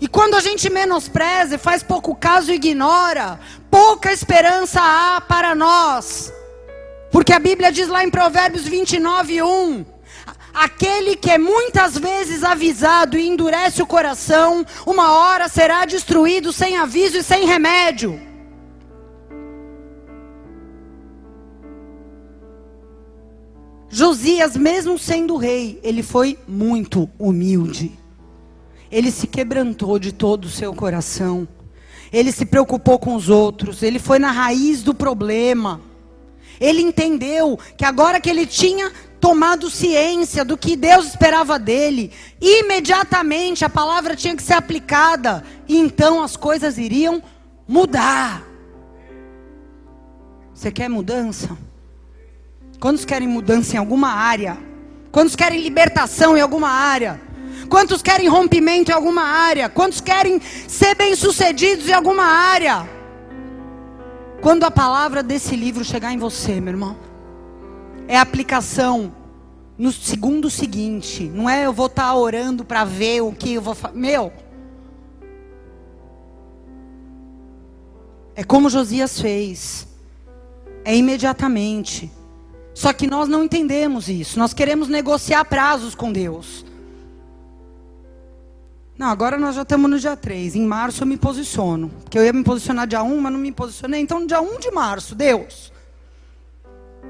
E quando a gente menospreza faz pouco caso e ignora, pouca esperança há para nós. Porque a Bíblia diz lá em Provérbios 29, 1: Aquele que é muitas vezes avisado e endurece o coração, uma hora será destruído sem aviso e sem remédio. Josias, mesmo sendo rei, ele foi muito humilde. Ele se quebrantou de todo o seu coração. Ele se preocupou com os outros. Ele foi na raiz do problema. Ele entendeu que agora que ele tinha tomado ciência do que Deus esperava dele, imediatamente a palavra tinha que ser aplicada. E então as coisas iriam mudar. Você quer mudança? Quantos querem mudança em alguma área? Quantos querem libertação em alguma área? Quantos querem rompimento em alguma área? Quantos querem ser bem-sucedidos em alguma área? Quando a palavra desse livro chegar em você, meu irmão, é aplicação no segundo seguinte. Não é eu vou estar tá orando para ver o que eu vou fazer. Meu. É como Josias fez. É imediatamente. Só que nós não entendemos isso. Nós queremos negociar prazos com Deus. Não, agora nós já estamos no dia 3. Em março eu me posiciono. Porque eu ia me posicionar dia 1, mas não me posicionei. Então, dia 1 de março, Deus.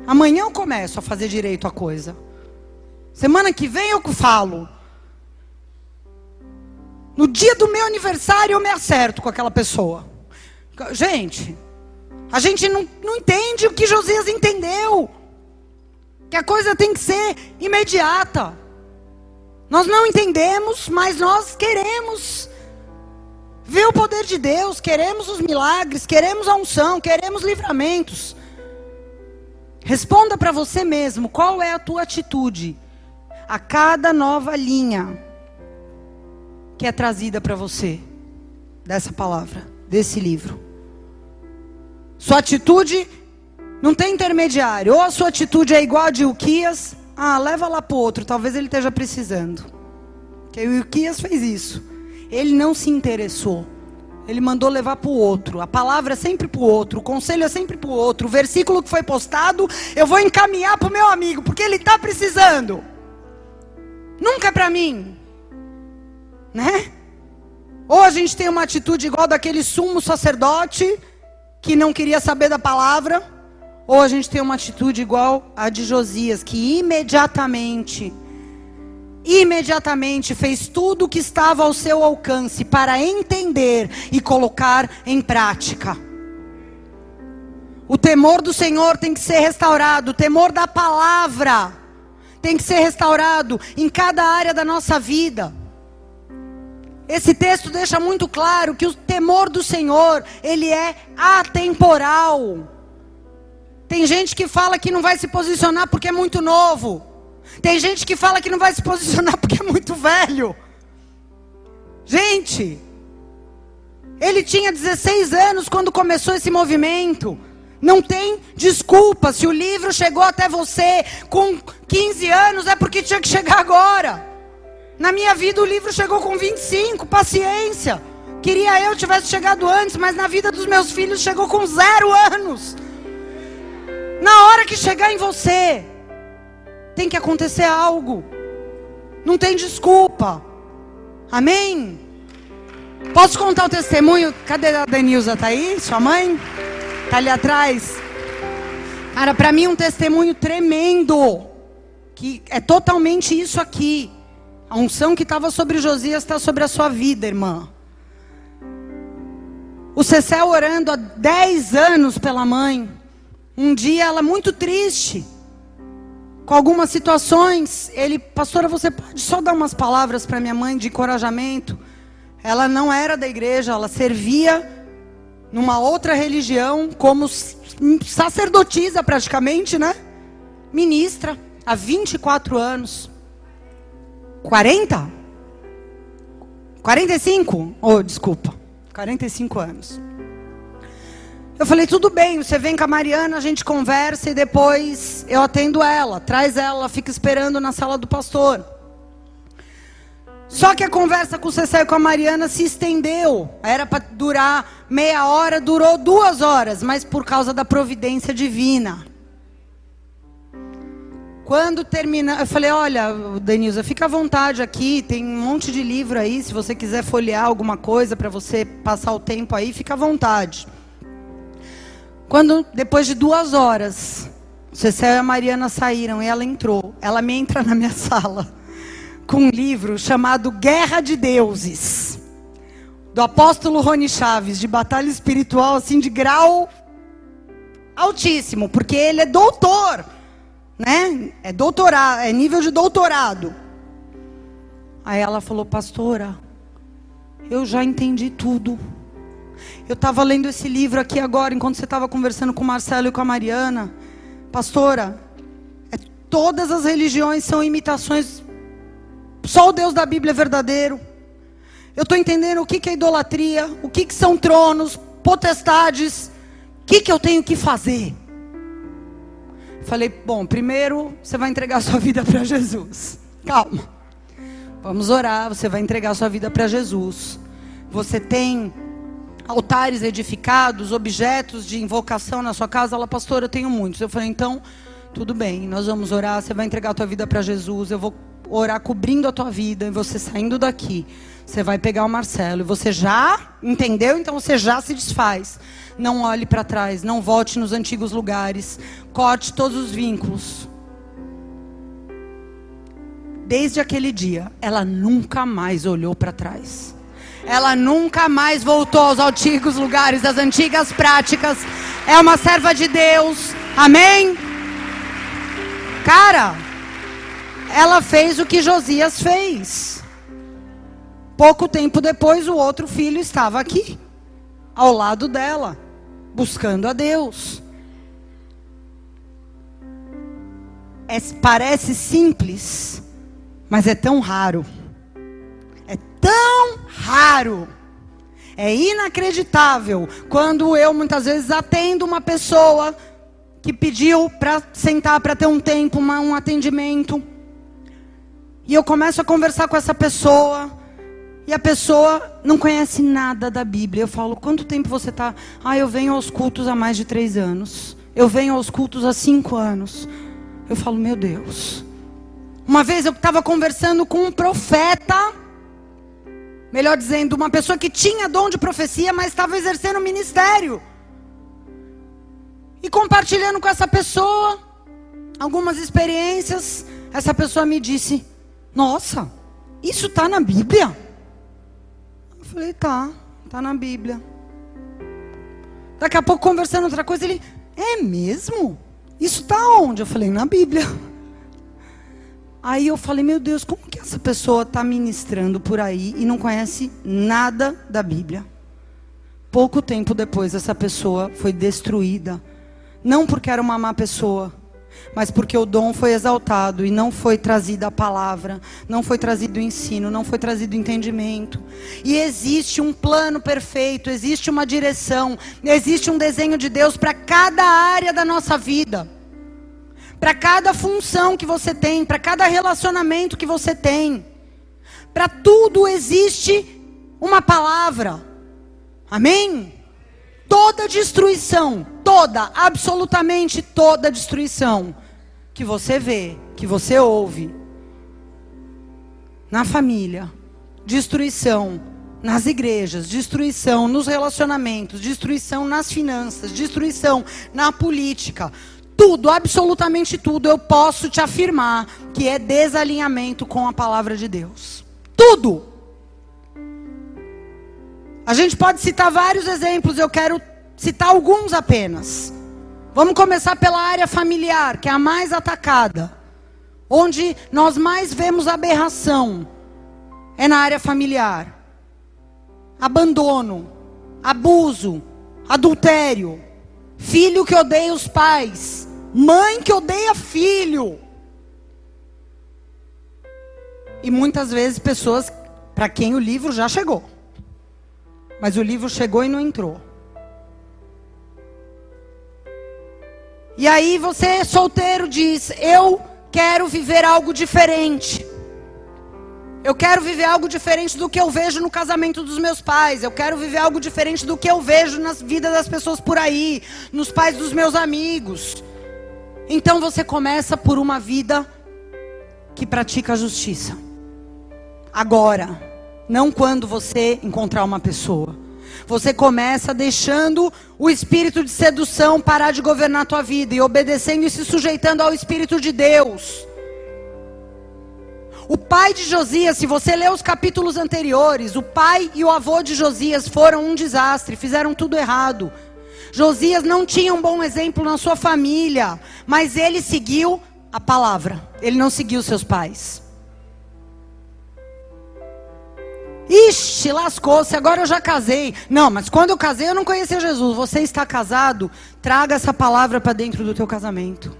Amanhã eu começo a fazer direito a coisa. Semana que vem eu falo. No dia do meu aniversário eu me acerto com aquela pessoa. Gente, a gente não, não entende o que Josias entendeu. Que a coisa tem que ser imediata. Nós não entendemos, mas nós queremos ver o poder de Deus, queremos os milagres, queremos a unção, queremos livramentos. Responda para você mesmo, qual é a tua atitude a cada nova linha que é trazida para você dessa palavra, desse livro. Sua atitude não tem intermediário. Ou a sua atitude é igual a de Uquias, ah, leva lá para outro, talvez ele esteja precisando. Que o Uquias fez isso. Ele não se interessou. Ele mandou levar para o outro. A palavra é sempre para o outro. O conselho é sempre para o outro. O versículo que foi postado, eu vou encaminhar para o meu amigo, porque ele está precisando. Nunca é para mim. Né? Ou a gente tem uma atitude igual daquele sumo sacerdote que não queria saber da palavra, ou a gente tem uma atitude igual a de Josias, que imediatamente imediatamente fez tudo o que estava ao seu alcance para entender e colocar em prática. O temor do Senhor tem que ser restaurado, o temor da palavra tem que ser restaurado em cada área da nossa vida. Esse texto deixa muito claro que o temor do Senhor, ele é atemporal. Tem gente que fala que não vai se posicionar porque é muito novo. Tem gente que fala que não vai se posicionar porque é muito velho. Gente, ele tinha 16 anos quando começou esse movimento. Não tem desculpa. Se o livro chegou até você com 15 anos, é porque tinha que chegar agora. Na minha vida o livro chegou com 25, paciência. Queria eu tivesse chegado antes, mas na vida dos meus filhos chegou com zero anos. Na hora que chegar em você, tem que acontecer algo. Não tem desculpa. Amém? Posso contar o testemunho? Cadê a Denilza? Tá aí? Sua mãe? Tá ali atrás? Cara, para mim um testemunho tremendo. Que é totalmente isso aqui. A unção que estava sobre Josias está sobre a sua vida, irmã. O Cecel orando há 10 anos pela mãe. Um dia ela muito triste. Com algumas situações, ele, pastora, você pode só dar umas palavras para minha mãe de encorajamento? Ela não era da igreja, ela servia numa outra religião como sacerdotisa praticamente, né? Ministra há 24 anos. 40? 45? Oh, desculpa. 45 anos. Eu falei, tudo bem, você vem com a Mariana, a gente conversa e depois eu atendo ela. Traz ela, ela fica esperando na sala do pastor. Só que a conversa com o Cecé e com a Mariana se estendeu. Era para durar meia hora, durou duas horas, mas por causa da providência divina. Quando termina, eu falei: Olha, Denilza, fica à vontade aqui, tem um monte de livro aí. Se você quiser folhear alguma coisa para você passar o tempo aí, fica à vontade. Quando, depois de duas horas, Cecel e a Mariana saíram e ela entrou. Ela me entra na minha *laughs* sala com um livro chamado Guerra de Deuses, do apóstolo Rony Chaves, de batalha espiritual, assim, de grau altíssimo, porque ele é doutor né? É doutorado, é nível de doutorado. Aí ela falou, pastora, eu já entendi tudo. Eu estava lendo esse livro aqui agora, enquanto você estava conversando com o Marcelo e com a Mariana. Pastora, é, todas as religiões são imitações. Só o Deus da Bíblia é verdadeiro. Eu estou entendendo o que, que é idolatria, o que, que são tronos, potestades. O que, que eu tenho que fazer? Falei, bom, primeiro você vai entregar sua vida para Jesus. Calma. Vamos orar, você vai entregar sua vida para Jesus. Você tem altares edificados, objetos de invocação na sua casa? Ela, pastor, eu tenho muitos. Eu falei, então, tudo bem, nós vamos orar, você vai entregar a tua vida para Jesus, eu vou orar cobrindo a tua vida, e você saindo daqui, você vai pegar o Marcelo, e você já entendeu, então você já se desfaz. Não olhe para trás, não volte nos antigos lugares, corte todos os vínculos. Desde aquele dia, ela nunca mais olhou para trás. Ela nunca mais voltou aos antigos lugares, às antigas práticas. É uma serva de Deus. Amém? Cara, ela fez o que Josias fez. Pouco tempo depois, o outro filho estava aqui, ao lado dela, buscando a Deus. É, parece simples, mas é tão raro. Tão raro. É inacreditável quando eu muitas vezes atendo uma pessoa que pediu para sentar para ter um tempo, uma, um atendimento. E eu começo a conversar com essa pessoa. E a pessoa não conhece nada da Bíblia. Eu falo, quanto tempo você está? Ah, eu venho aos cultos há mais de três anos. Eu venho aos cultos há cinco anos. Eu falo, meu Deus. Uma vez eu estava conversando com um profeta. Melhor dizendo, uma pessoa que tinha dom de profecia, mas estava exercendo o ministério. E compartilhando com essa pessoa algumas experiências, essa pessoa me disse: Nossa, isso está na Bíblia? Falei, tá, tá na Bíblia. Daqui a pouco conversando outra coisa, ele, é mesmo? Isso tá onde? Eu falei, na Bíblia. Aí eu falei, meu Deus, como que essa pessoa está ministrando por aí e não conhece nada da Bíblia? Pouco tempo depois, essa pessoa foi destruída. Não porque era uma má pessoa, mas porque o dom foi exaltado e não foi trazida a palavra, não foi trazido o ensino, não foi trazido o entendimento. E existe um plano perfeito, existe uma direção, existe um desenho de Deus para cada área da nossa vida. Para cada função que você tem, para cada relacionamento que você tem. Para tudo existe uma palavra. Amém? toda destruição, toda, absolutamente toda destruição que você vê, que você ouve na família, destruição nas igrejas, destruição nos relacionamentos, destruição nas finanças, destruição na política, tudo, absolutamente tudo, eu posso te afirmar que é desalinhamento com a palavra de Deus. Tudo. A gente pode citar vários exemplos, eu quero citar alguns apenas. Vamos começar pela área familiar, que é a mais atacada. Onde nós mais vemos aberração é na área familiar. Abandono, abuso, adultério, filho que odeia os pais, mãe que odeia filho. E muitas vezes pessoas para quem o livro já chegou. Mas o livro chegou e não entrou. E aí você solteiro diz: "Eu quero viver algo diferente". Eu quero viver algo diferente do que eu vejo no casamento dos meus pais. Eu quero viver algo diferente do que eu vejo nas vidas das pessoas por aí, nos pais dos meus amigos. Então você começa por uma vida que pratica a justiça. Agora, não quando você encontrar uma pessoa. Você começa deixando o espírito de sedução parar de governar a tua vida e obedecendo e se sujeitando ao espírito de Deus. O pai de Josias, se você ler os capítulos anteriores, o pai e o avô de Josias foram um desastre, fizeram tudo errado. Josias não tinha um bom exemplo na sua família, mas ele seguiu a palavra, ele não seguiu seus pais. Ixi, lascou-se, agora eu já casei. Não, mas quando eu casei eu não conhecia Jesus. Você está casado? Traga essa palavra para dentro do teu casamento.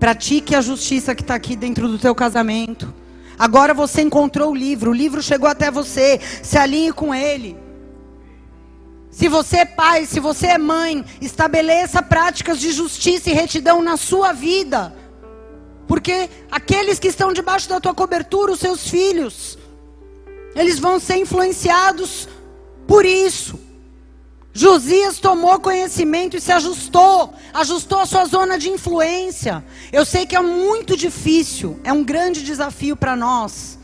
Pratique a justiça que está aqui dentro do teu casamento. Agora você encontrou o livro, o livro chegou até você. Se alinhe com ele. Se você é pai, se você é mãe, estabeleça práticas de justiça e retidão na sua vida. Porque aqueles que estão debaixo da tua cobertura, os seus filhos, eles vão ser influenciados por isso. Josias tomou conhecimento e se ajustou, ajustou a sua zona de influência. Eu sei que é muito difícil, é um grande desafio para nós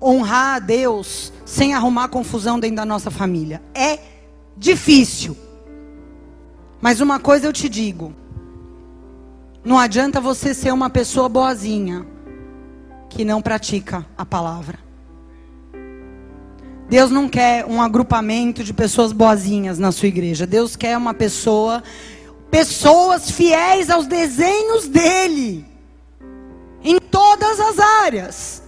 honrar a Deus sem arrumar confusão dentro da nossa família. É difícil. Mas uma coisa eu te digo: não adianta você ser uma pessoa boazinha que não pratica a palavra. Deus não quer um agrupamento de pessoas boazinhas na sua igreja. Deus quer uma pessoa, pessoas fiéis aos desenhos dele. todas as áreas.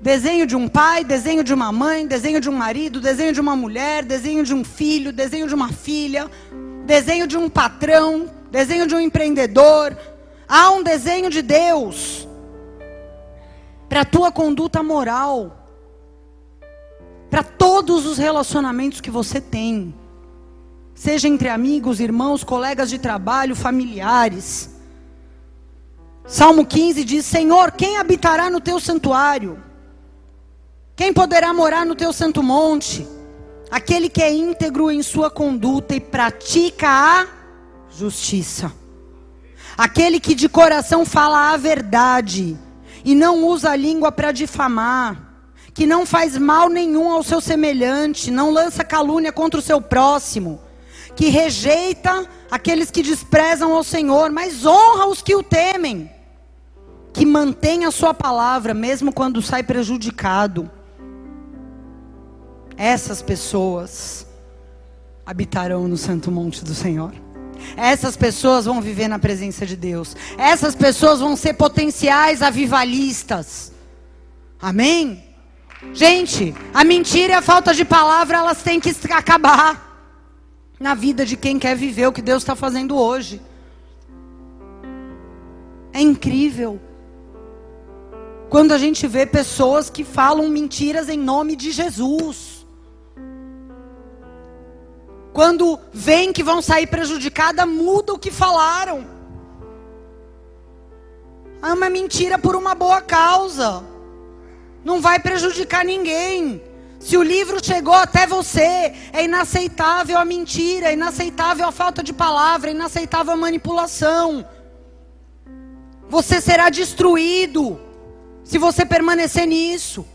Desenho de um pai, desenho de uma mãe, desenho de um marido, desenho de uma mulher, desenho de um filho, desenho de uma filha, desenho de um patrão, desenho de um empreendedor. Há um desenho de Deus para a tua conduta moral, para todos os relacionamentos que você tem, seja entre amigos, irmãos, colegas de trabalho, familiares. Salmo 15 diz: Senhor, quem habitará no teu santuário? Quem poderá morar no teu santo monte? Aquele que é íntegro em sua conduta e pratica a justiça. Aquele que de coração fala a verdade e não usa a língua para difamar. Que não faz mal nenhum ao seu semelhante, não lança calúnia contra o seu próximo. Que rejeita aqueles que desprezam ao Senhor, mas honra os que o temem. Que mantém a sua palavra, mesmo quando sai prejudicado essas pessoas habitarão no santo monte do Senhor. Essas pessoas vão viver na presença de Deus. Essas pessoas vão ser potenciais avivalistas. Amém? Gente, a mentira e a falta de palavra, elas têm que acabar na vida de quem quer viver o que Deus está fazendo hoje. É incrível. Quando a gente vê pessoas que falam mentiras em nome de Jesus. Quando veem que vão sair prejudicadas, muda o que falaram. É uma mentira por uma boa causa. Não vai prejudicar ninguém. Se o livro chegou até você, é inaceitável a mentira, é inaceitável a falta de palavra, é inaceitável a manipulação. Você será destruído se você permanecer nisso.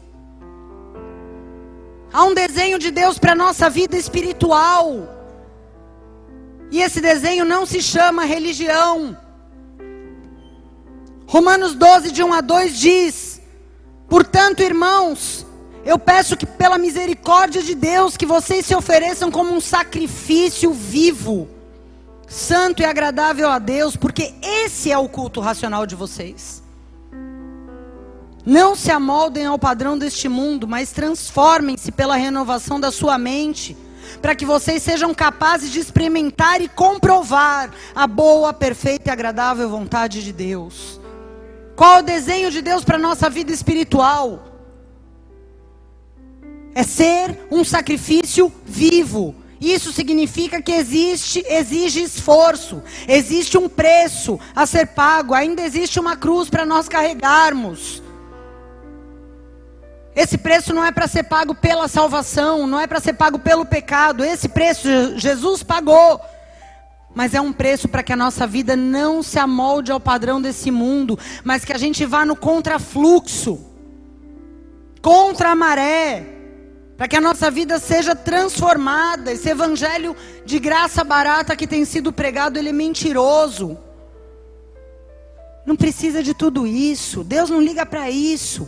Há um desenho de Deus para a nossa vida espiritual. E esse desenho não se chama religião. Romanos 12, de 1 a 2 diz: Portanto, irmãos, eu peço que, pela misericórdia de Deus, que vocês se ofereçam como um sacrifício vivo, santo e agradável a Deus, porque esse é o culto racional de vocês. Não se amoldem ao padrão deste mundo, mas transformem-se pela renovação da sua mente, para que vocês sejam capazes de experimentar e comprovar a boa, perfeita e agradável vontade de Deus. Qual é o desenho de Deus para a nossa vida espiritual? É ser um sacrifício vivo. Isso significa que existe, exige esforço, existe um preço a ser pago, ainda existe uma cruz para nós carregarmos. Esse preço não é para ser pago pela salvação, não é para ser pago pelo pecado. Esse preço Jesus pagou. Mas é um preço para que a nossa vida não se amolde ao padrão desse mundo, mas que a gente vá no contrafluxo, contra a maré, para que a nossa vida seja transformada. Esse evangelho de graça barata que tem sido pregado, ele é mentiroso. Não precisa de tudo isso. Deus não liga para isso.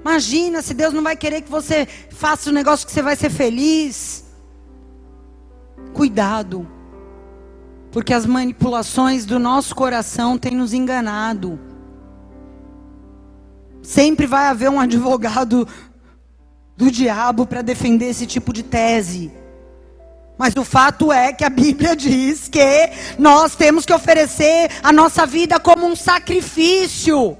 Imagina se Deus não vai querer que você faça um negócio que você vai ser feliz. Cuidado. Porque as manipulações do nosso coração têm nos enganado. Sempre vai haver um advogado do diabo para defender esse tipo de tese. Mas o fato é que a Bíblia *laughs* diz que nós temos que oferecer a nossa vida como um sacrifício.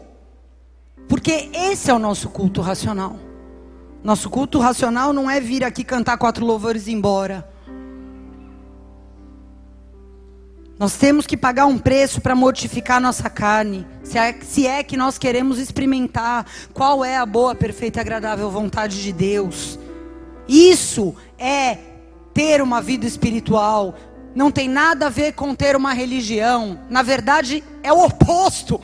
Porque esse é o nosso culto racional. Nosso culto racional não é vir aqui cantar quatro louvores e ir embora. Nós temos que pagar um preço para mortificar nossa carne. Se é, se é, que nós queremos experimentar qual é a boa, perfeita e agradável vontade de Deus. Isso é ter uma vida espiritual. Não tem nada a ver com ter uma religião. Na verdade, é o oposto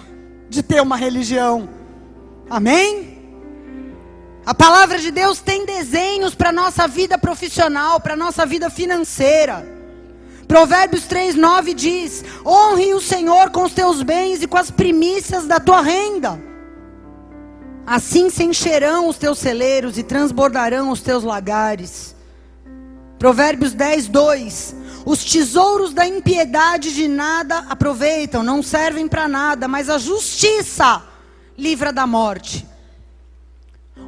de ter uma religião. Amém? A palavra de Deus tem desenhos para nossa vida profissional, para nossa vida financeira. Provérbios 3, 9 diz: Honre o Senhor com os teus bens e com as primícias da tua renda. Assim se encherão os teus celeiros e transbordarão os teus lagares. Provérbios 10, 2: Os tesouros da impiedade de nada aproveitam, não servem para nada, mas a justiça livra da morte.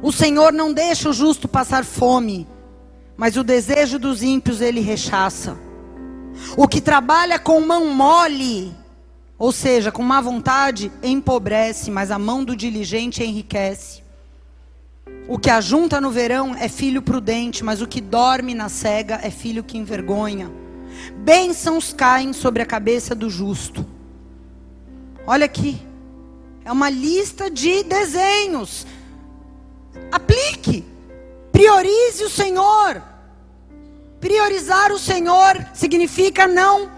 O Senhor não deixa o justo passar fome, mas o desejo dos ímpios ele rechaça. O que trabalha com mão mole, ou seja, com má vontade, empobrece, mas a mão do diligente enriquece. O que ajunta no verão é filho prudente, mas o que dorme na cega é filho que envergonha. Bênçãos caem sobre a cabeça do justo. Olha aqui. É uma lista de desenhos. Aplique. Priorize o Senhor. Priorizar o Senhor significa não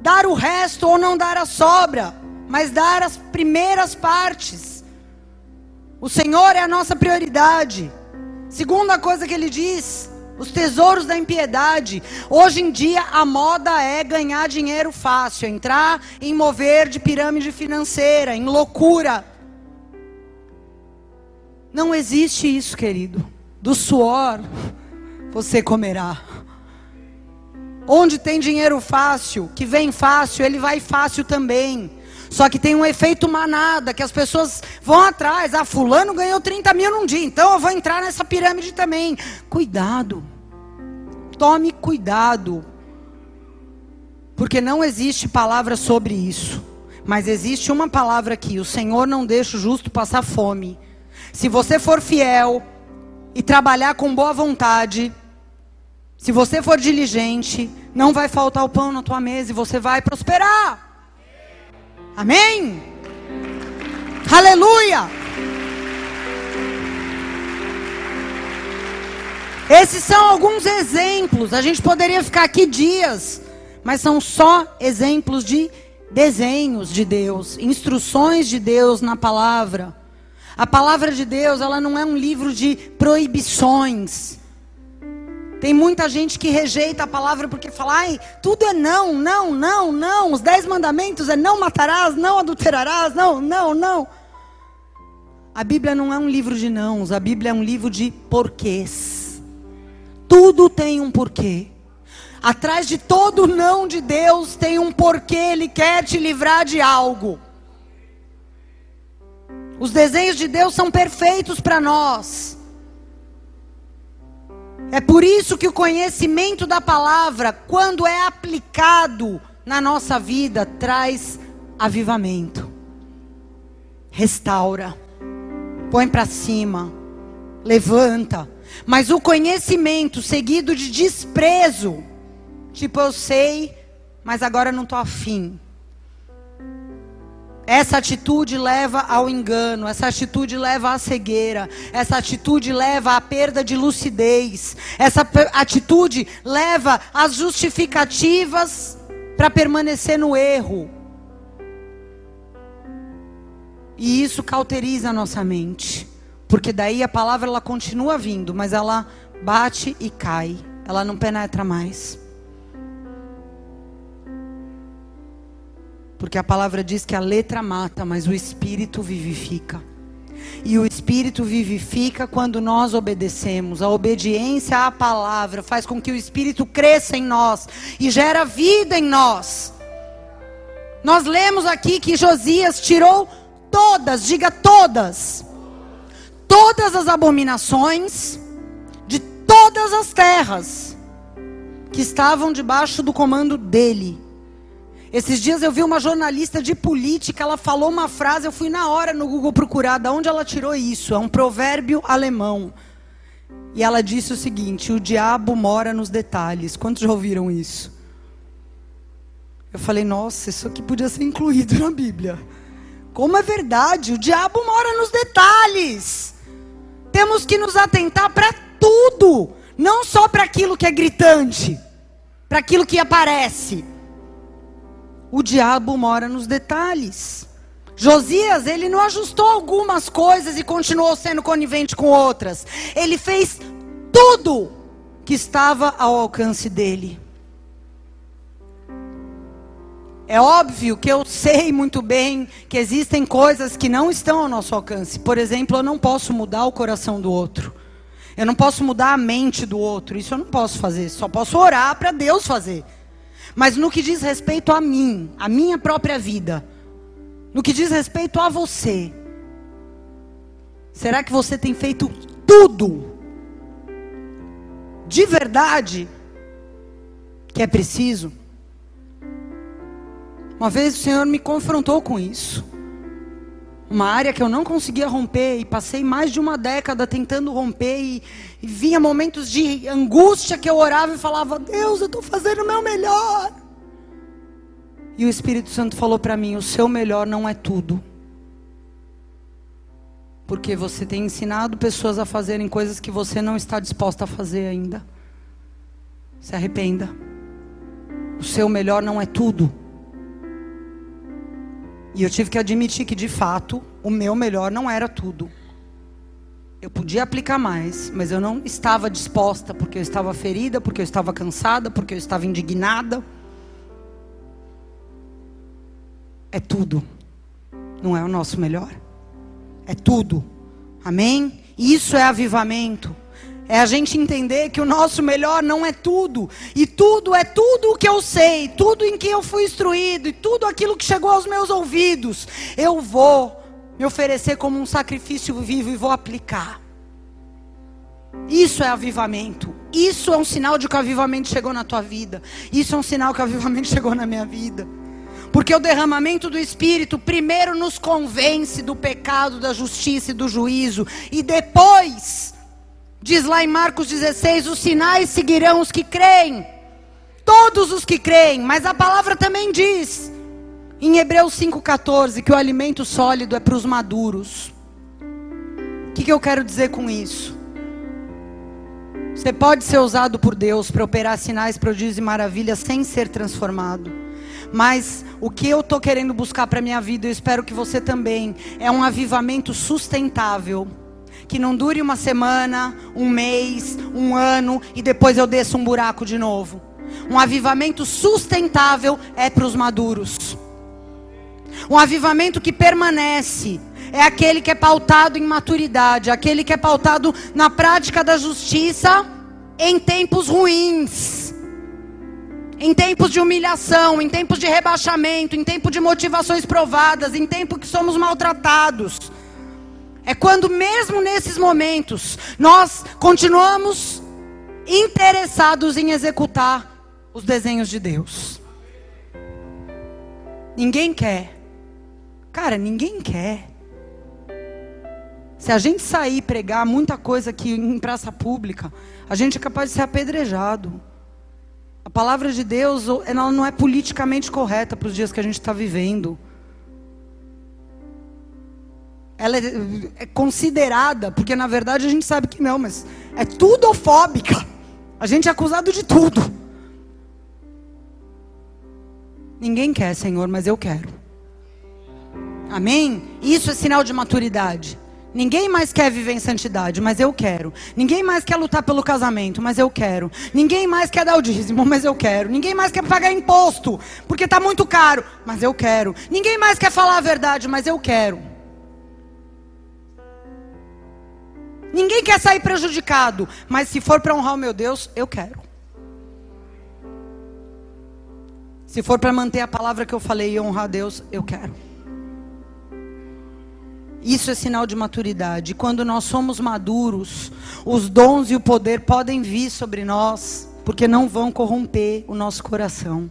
dar o resto ou não dar a sobra, mas dar as primeiras partes. O Senhor é a nossa prioridade. Segunda coisa que ele diz, os tesouros da impiedade. Hoje em dia a moda é ganhar dinheiro fácil, entrar em mover de pirâmide financeira, em loucura. Não existe isso, querido. Do suor você comerá. Onde tem dinheiro fácil, que vem fácil, ele vai fácil também. Só que tem um efeito manada, que as pessoas vão atrás. Ah, fulano ganhou 30 mil num dia, então eu vou entrar nessa pirâmide também. Cuidado. Tome cuidado. Porque não existe palavra sobre isso. Mas existe uma palavra aqui: o Senhor não deixa o justo passar fome. Se você for fiel e trabalhar com boa vontade, se você for diligente, não vai faltar o pão na tua mesa e você vai prosperar. Amém? Aleluia! Esses são alguns exemplos. A gente poderia ficar aqui dias, mas são só exemplos de desenhos de Deus, instruções de Deus na palavra. A palavra de Deus, ela não é um livro de proibições. Tem muita gente que rejeita a palavra porque fala, ai, tudo é não, não, não, não. Os dez mandamentos é não matarás, não adulterarás, não, não, não. A Bíblia não é um livro de nãos, a Bíblia é um livro de porquês. Tudo tem um porquê. Atrás de todo não de Deus tem um porquê, Ele quer te livrar de algo. Os desenhos de Deus são perfeitos para nós. É por isso que o conhecimento da palavra, quando é aplicado na nossa vida, traz avivamento, restaura, põe para cima, levanta. Mas o conhecimento seguido de desprezo, tipo eu sei, mas agora não estou afim. Essa atitude leva ao engano, essa atitude leva à cegueira, essa atitude leva à perda de lucidez, essa atitude leva às justificativas para permanecer no erro. E isso cauteriza a nossa mente, porque daí a palavra ela continua vindo, mas ela bate e cai, ela não penetra mais. Porque a palavra diz que a letra mata, mas o espírito vivifica. E o espírito vivifica quando nós obedecemos. A obediência à palavra faz com que o espírito cresça em nós e gera vida em nós. Nós lemos aqui que Josias tirou todas, diga todas, todas as abominações de todas as terras que estavam debaixo do comando dele. Esses dias eu vi uma jornalista de política, ela falou uma frase, eu fui na hora no Google procurar de onde ela tirou isso. É um provérbio alemão. E ela disse o seguinte: o diabo mora nos detalhes. Quantos já ouviram isso? Eu falei, nossa, isso aqui podia ser incluído na Bíblia. Como é verdade, o diabo mora nos detalhes. Temos que nos atentar para tudo, não só para aquilo que é gritante, para aquilo que aparece. O diabo mora nos detalhes. Josias, ele não ajustou algumas coisas e continuou sendo conivente com outras. Ele fez tudo que estava ao alcance dele. É óbvio que eu sei muito bem que existem coisas que não estão ao nosso alcance. Por exemplo, eu não posso mudar o coração do outro. Eu não posso mudar a mente do outro. Isso eu não posso fazer. Só posso orar para Deus fazer. Mas no que diz respeito a mim, a minha própria vida, no que diz respeito a você, Será que você tem feito tudo de verdade que é preciso? Uma vez o Senhor me confrontou com isso. Uma área que eu não conseguia romper e passei mais de uma década tentando romper e, e vinha momentos de angústia que eu orava e falava: Deus, eu estou fazendo o meu melhor. E o Espírito Santo falou para mim: o seu melhor não é tudo. Porque você tem ensinado pessoas a fazerem coisas que você não está disposta a fazer ainda. Se arrependa. O seu melhor não é tudo. E eu tive que admitir que, de fato, o meu melhor não era tudo. Eu podia aplicar mais, mas eu não estava disposta, porque eu estava ferida, porque eu estava cansada, porque eu estava indignada. É tudo. Não é o nosso melhor. É tudo. Amém? Isso é avivamento. É a gente entender que o nosso melhor não é tudo. E tudo é tudo o que eu sei, tudo em que eu fui instruído, e tudo aquilo que chegou aos meus ouvidos. Eu vou me oferecer como um sacrifício vivo e vou aplicar. Isso é avivamento. Isso é um sinal de que o avivamento chegou na tua vida. Isso é um sinal que o avivamento *laughs* chegou na minha vida. Porque o derramamento do Espírito primeiro nos convence do pecado, da justiça e do juízo, e depois, diz lá em Marcos 16: os sinais seguirão os que creem, todos os que creem, mas a palavra também diz, em Hebreus 5,14, que o alimento sólido é para os maduros. O que, que eu quero dizer com isso? Você pode ser usado por Deus para operar sinais, prodígios e maravilhas sem ser transformado. Mas o que eu estou querendo buscar para a minha vida, eu espero que você também, é um avivamento sustentável. Que não dure uma semana, um mês, um ano e depois eu desço um buraco de novo. Um avivamento sustentável é para os maduros. Um avivamento que permanece é aquele que é pautado em maturidade, aquele que é pautado na prática da justiça em tempos ruins em tempos de humilhação, em tempos de rebaixamento, em tempo de motivações provadas, em tempo que somos maltratados. É quando, mesmo nesses momentos, nós continuamos interessados em executar os desenhos de Deus. Ninguém quer. Cara, ninguém quer. Se a gente sair e pregar muita coisa aqui em praça pública, a gente é capaz de ser apedrejado. A palavra de Deus ela não é politicamente correta para os dias que a gente está vivendo. Ela é, é, considerada, porque na verdade a gente sabe que não, mas é tudofóbica. A gente é acusado de tudo. Ninguém quer, Senhor, mas eu quero. Amém? Isso é sinal de maturidade. Ninguém mais quer viver em santidade, mas eu quero. Ninguém mais quer lutar pelo casamento, mas eu quero. Ninguém mais quer dar o dízimo, mas eu quero. Ninguém mais quer pagar imposto, porque está muito caro, mas eu quero. Ninguém mais quer falar a verdade, mas eu quero. Ninguém quer sair prejudicado, mas se for para honrar o meu Deus, eu quero. Se for para manter a palavra que eu falei e honrar a Deus, eu quero. Isso é sinal de maturidade. Quando nós somos maduros, os dons e o poder podem vir sobre nós, porque não vão corromper o nosso coração.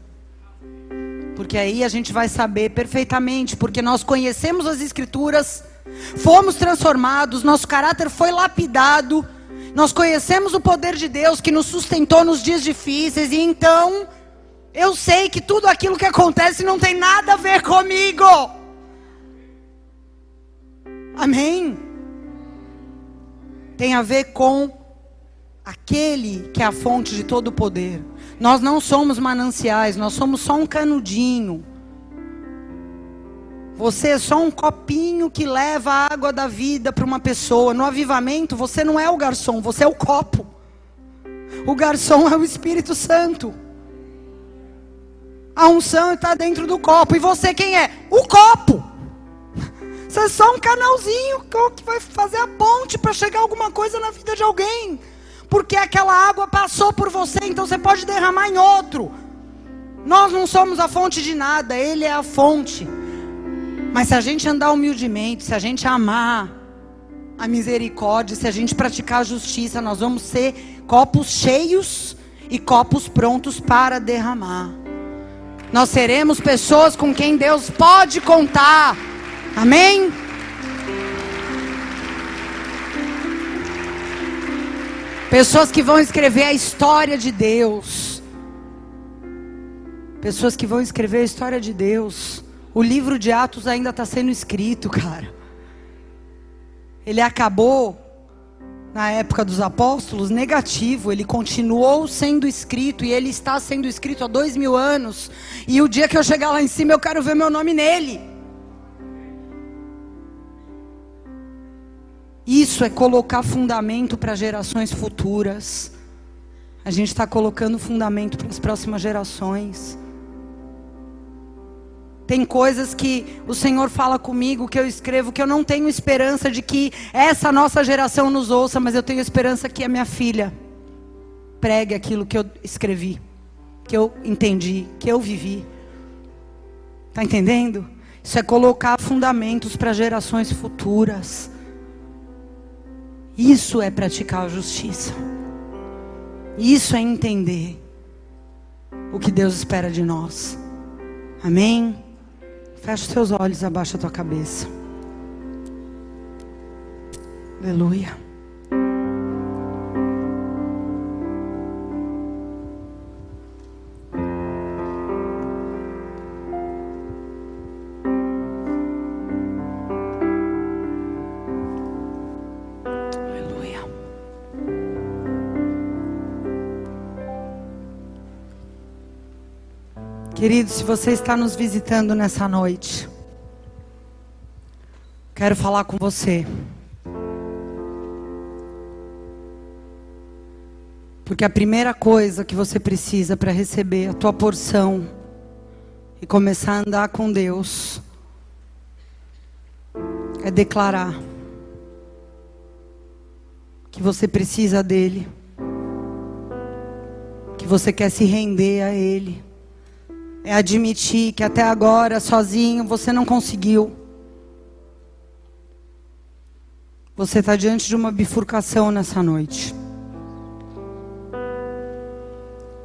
Porque aí a gente vai saber perfeitamente, porque nós conhecemos as Escrituras, fomos transformados, nosso caráter foi lapidado, nós conhecemos o poder de Deus que nos sustentou nos dias difíceis, e então eu sei que tudo aquilo que acontece não tem nada a ver comigo. Amém? Tem a ver com aquele que é a fonte de todo o poder. Nós não somos mananciais, nós somos só um canudinho. Você é só um copinho que leva a água da vida para uma pessoa. No avivamento, você não é o garçom, você é o copo. O garçom é o Espírito Santo. A unção está dentro do copo. E você quem é? O copo. Você é só um canalzinho que vai fazer a ponte para chegar alguma coisa na vida de alguém. Porque aquela água passou por você, então você pode derramar em outro. Nós não somos a fonte de nada, Ele é a fonte. Mas se a gente andar humildemente, se a gente amar, a misericórdia, se a gente praticar a justiça, nós vamos ser copos cheios e copos prontos para derramar. Nós seremos pessoas com quem Deus pode contar. Amém? Pessoas que vão escrever a história de Deus. Pessoas que vão escrever a história de Deus. O livro de Atos ainda está sendo escrito, cara. Ele acabou na época dos apóstolos negativo. Ele continuou sendo escrito e ele está sendo escrito há dois mil anos. E o dia que eu chegar lá em cima, eu quero ver meu nome nele. Isso é colocar fundamento para gerações futuras. A gente está colocando fundamento para as próximas gerações. Tem coisas que o Senhor fala comigo, que eu escrevo, que eu não tenho esperança de que essa nossa geração nos ouça, mas eu tenho esperança que a minha filha pregue aquilo que eu escrevi, que eu entendi, que eu vivi. Está entendendo? Isso é colocar fundamentos para gerações futuras. Isso é praticar a justiça. Isso é entender o que Deus espera de nós. Amém? Fecha os seus olhos, abaixa a tua cabeça. Aleluia. Aleluia. Querido, se você está nos visitando nessa noite, quero falar com você. Porque a primeira coisa que você precisa para receber a tua porção e começar a andar com Deus é declarar que você precisa dele, que você quer se render a ele. É admitir que até agora, sozinho, você não conseguiu. Você está diante de uma bifurcação nessa noite.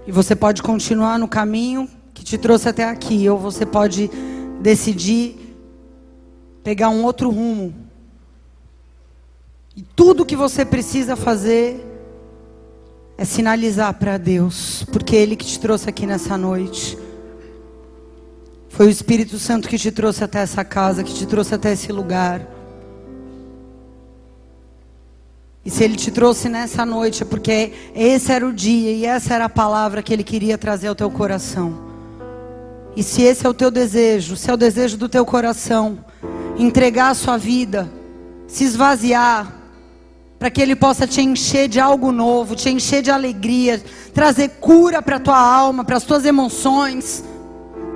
E você pode continuar no caminho que te trouxe até aqui, ou você pode decidir pegar um outro rumo. E tudo que você precisa fazer é sinalizar para Deus, porque Ele que te trouxe aqui nessa noite. Foi o Espírito Santo que te trouxe até essa casa, que te trouxe até esse lugar. E se Ele te trouxe nessa noite, é porque esse era o dia e essa era a palavra que Ele queria trazer ao teu coração. E se esse é o teu desejo, se é o desejo do teu coração, entregar a sua vida, se esvaziar, para que Ele possa te encher de algo novo, te encher de alegria, trazer cura para a tua alma, para as tuas emoções,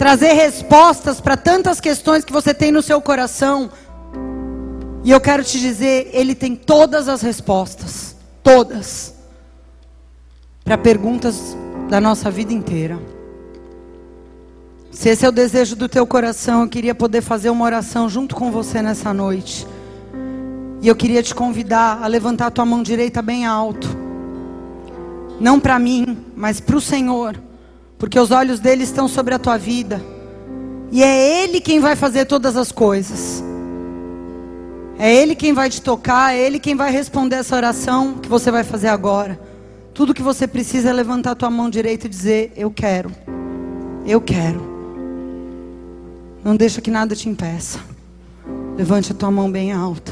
trazer respostas para tantas questões que você tem no seu coração. E eu quero te dizer, Ele tem todas as respostas, todas, para perguntas da nossa vida inteira. Se esse é o desejo do teu coração, eu queria poder fazer uma oração junto com você nessa noite. E eu queria te convidar a levantar a tua mão direita bem alto. Não para mim, mas para o Senhor. Porque os olhos dele estão sobre a tua vida. E é Ele quem vai fazer todas as coisas. É Ele quem vai te tocar, é Ele quem vai responder essa oração que você vai fazer agora. Tudo que você precisa é levantar a tua mão direita e dizer: Eu quero. Eu quero. Não deixa que nada te impeça. Levante a tua mão bem alto.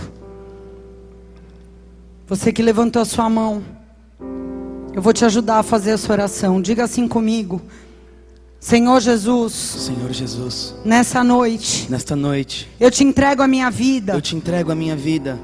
Você que levantou a sua mão, eu vou te ajudar a fazer essa oração. Diga assim comigo. Senhor Jesus, Senhor Jesus, nessa noite, nesta noite, eu te entrego a minha vida. eu te entrego a minha vida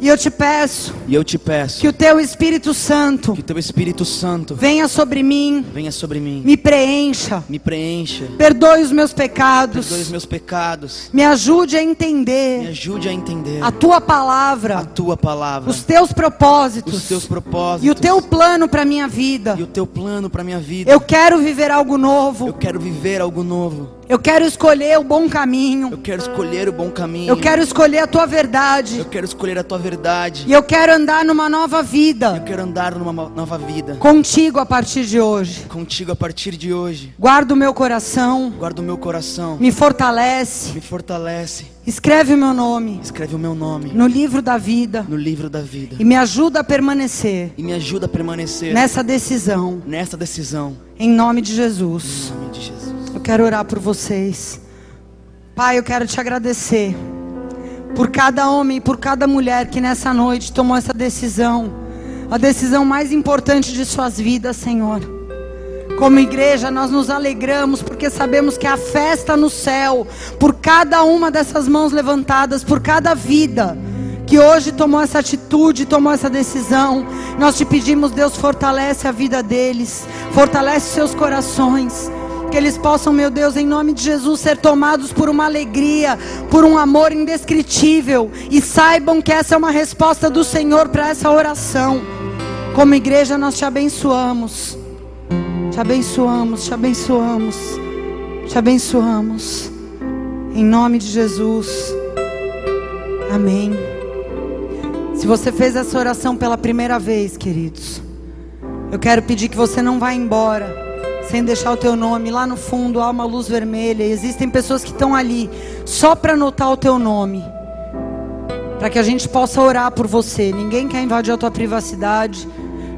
E eu te peço e eu te peço que o teu Espírito Santo que teu Espírito Santo venha sobre mim, venha sobre mim, me preencha, me preencha, perdoe os meus pecados, perdoe os meus pecados, me ajude a me entender ajude a entender a tua a palavra, tua palavra, os teus propósitos os teus propósitos e o teu plano para minha vida. e o teu plano para minha vida. Eu quero viver algo Eu novo. quero viver algo novo. Eu quero escolher o bom caminho. Eu quero escolher o bom caminho. Eu quero escolher a tua verdade. Eu quero escolher a tua verdade. E eu quero andar numa nova Eu vida quero andar numa nova vida. contigo a partir de hoje. Contigo a partir de hoje. Guarda o meu coração, Guarda o meu coração. me fortalece, Me fortalece. escreve o meu nome Escreve o meu nome no livro da vida no livro da vida. e me ajuda a permanecer E me ajuda a permanecer nessa decisão, nessa decisão. em nome de Jesus. Em nome de Jesus. Eu quero orar por vocês. Pai, eu quero te agradecer por cada homem e por cada mulher que nessa noite tomou essa decisão, a decisão mais importante de suas vidas, Senhor. Como igreja, nós nos alegramos porque sabemos que há festa no céu por cada uma dessas mãos levantadas, por cada vida que hoje tomou essa atitude, tomou essa decisão. Nós te pedimos, Deus, fortalece a vida deles, fortalece seus corações. Que eles possam, meu Deus, em nome de Jesus, ser tomados por uma alegria, por um amor indescritível. E saibam que essa é uma resposta do Senhor para essa oração. Como igreja, nós te abençoamos. Te abençoamos, te abençoamos, te abençoamos. Em nome de Jesus. Amém. Se você fez essa oração pela primeira vez, queridos, eu quero pedir que você não vá embora sem deixar o teu nome. Lá no fundo há uma luz vermelha. E existem pessoas que estão ali só para anotar o teu nome. Para que a gente possa orar por você. Ninguém quer invadir a tua privacidade.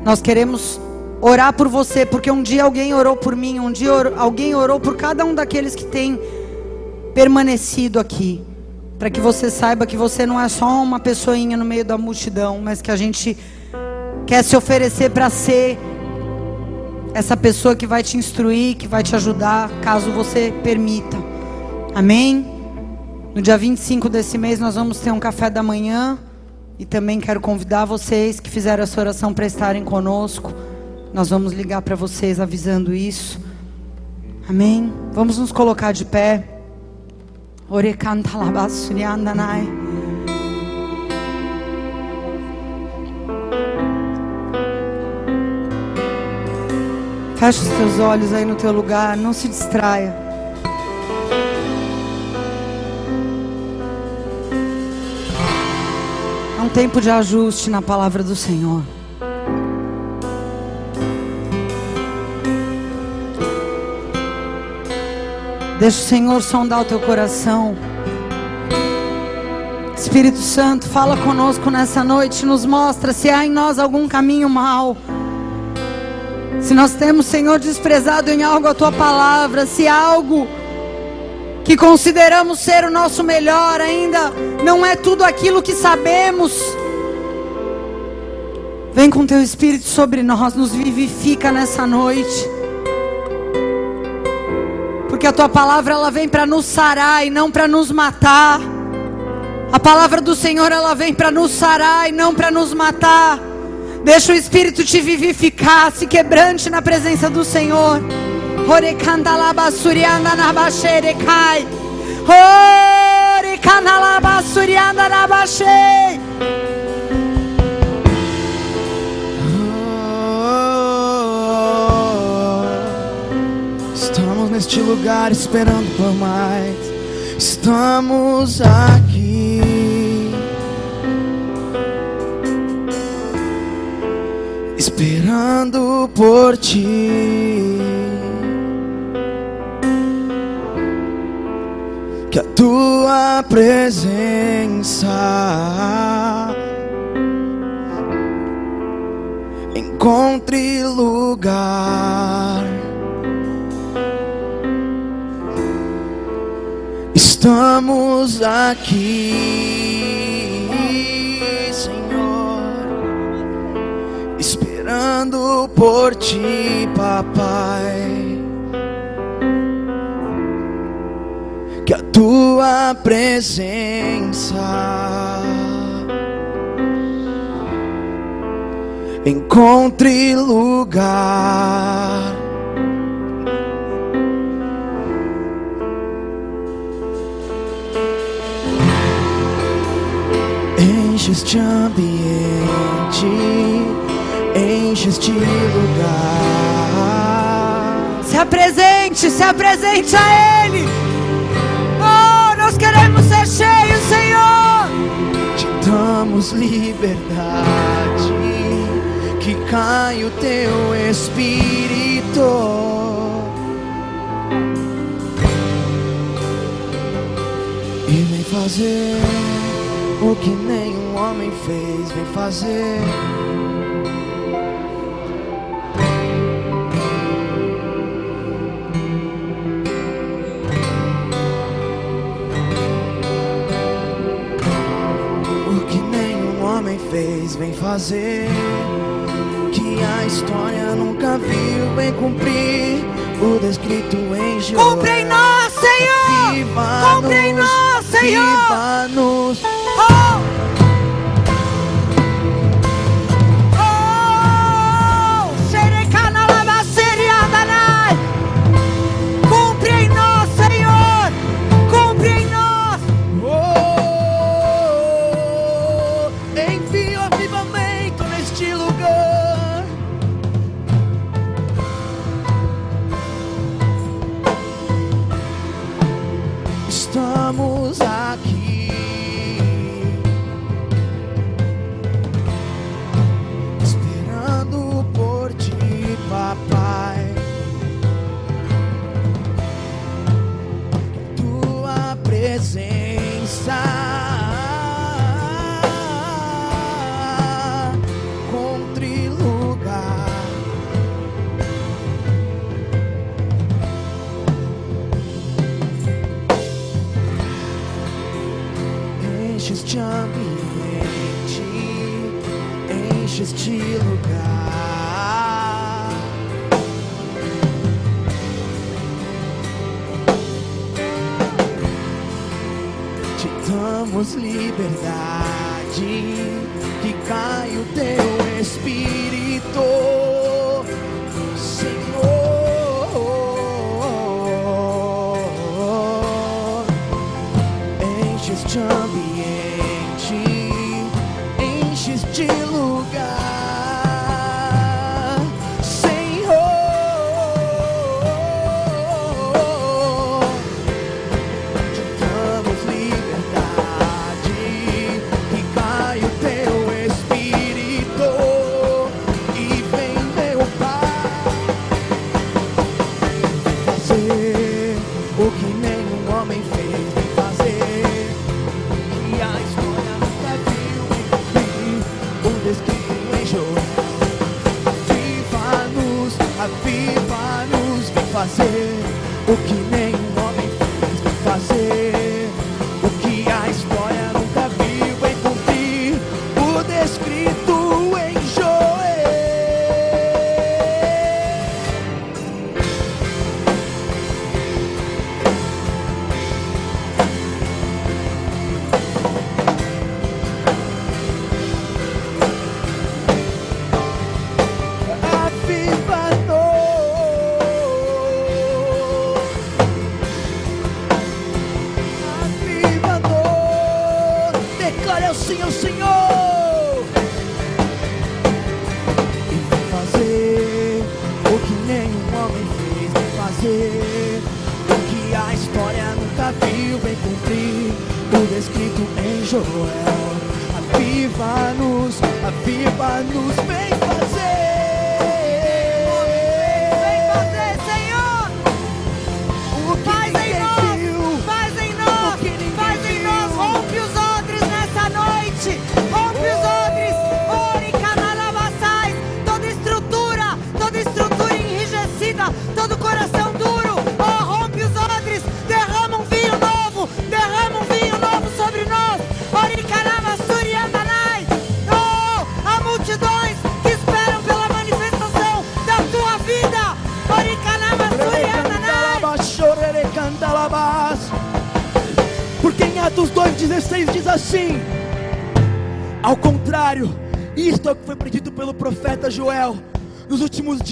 Nós queremos orar por você, porque um dia alguém orou por mim, um dia or- alguém orou por cada um daqueles que tem permanecido aqui. Para que você saiba que você não é só uma pessoinha no meio da multidão, mas que a gente quer se oferecer para ser essa pessoa que vai te instruir, que vai te ajudar, caso você permita. Amém? No dia 25 desse mês nós vamos ter um café da manhã e também quero convidar vocês que fizeram essa oração para estarem conosco. Nós vamos ligar para vocês avisando isso. Amém? Vamos nos colocar de pé. Orecanta Fecha os teus olhos aí no teu lugar, não se distraia. É um tempo de ajuste na palavra do Senhor. Deixa o Senhor sondar o teu coração. Espírito Santo, fala conosco nessa noite, nos mostra se há em nós algum caminho mau. Se nós temos, Senhor, desprezado em algo a tua palavra, se algo que consideramos ser o nosso melhor ainda não é tudo aquilo que sabemos. Vem com teu espírito sobre nós, nos vivifica nessa noite. Porque a tua palavra ela vem para nos sarar e não para nos matar. A palavra do Senhor ela vem para nos sarar e não para nos matar. Deixa o Espírito te vivificar, se quebrante na presença do Senhor. Nabashei. Estamos neste lugar esperando por mais. Estamos aqui. Esperando por ti. Que a tua presença encontre lugar. Estamos aqui, esperando por ti, papai. Que a tua presença encontre lugar. Enche este ambiente, Enche este lugar. Se apresente, se apresente a Ele. Oh, nós queremos ser cheios, Senhor. Te damos liberdade, que caia o teu espírito. E vem fazer o que nenhum homem fez, vem fazer vez vem fazer que a história nunca viu, vem cumprir o descrito em Jeová. Cumpre em nós, Senhor! Cumpre em nós, Senhor!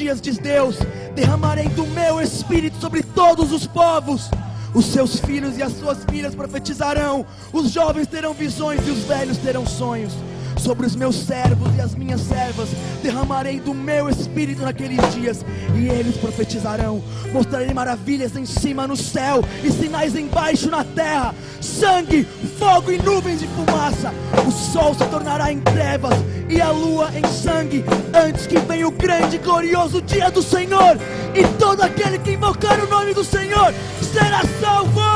dias, diz Deus, derramarei do meu espírito sobre todos os povos. Os seus filhos e as suas filhas profetizarão, os jovens terão visões e os velhos terão sonhos. Sobre os meus servos e as minhas servas derramarei do meu espírito naqueles dias, e eles profetizarão. Mostrarei maravilhas em cima no céu e sinais embaixo na terra: sangue, fogo e nuvens de fumaça. O sol se tornará em trevas e a lua em sangue, antes que venha o grande e glorioso dia do Senhor. E todo aquele que invocar o nome do Senhor será salvo.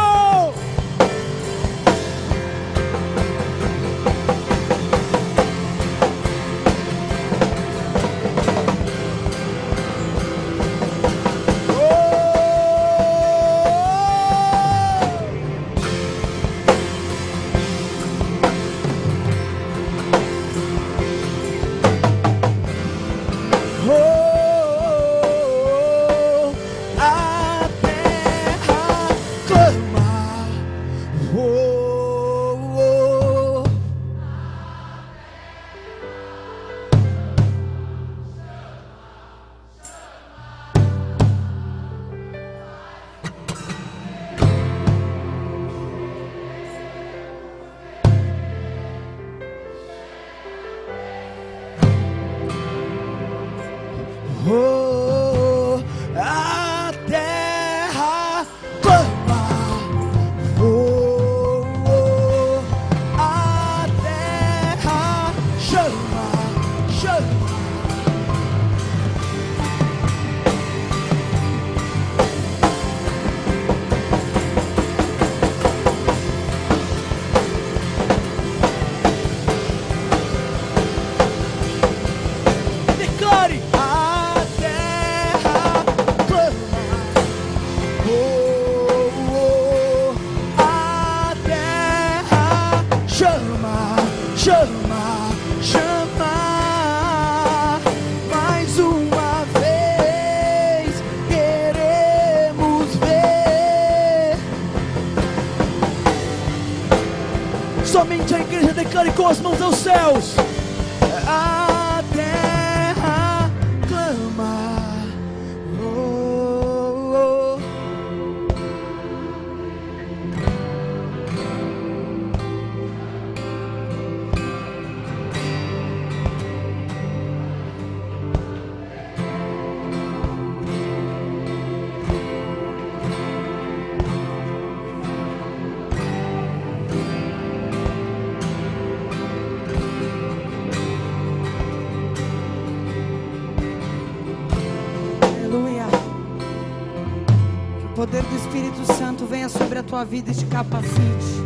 Sobre a tua vida e te capacite.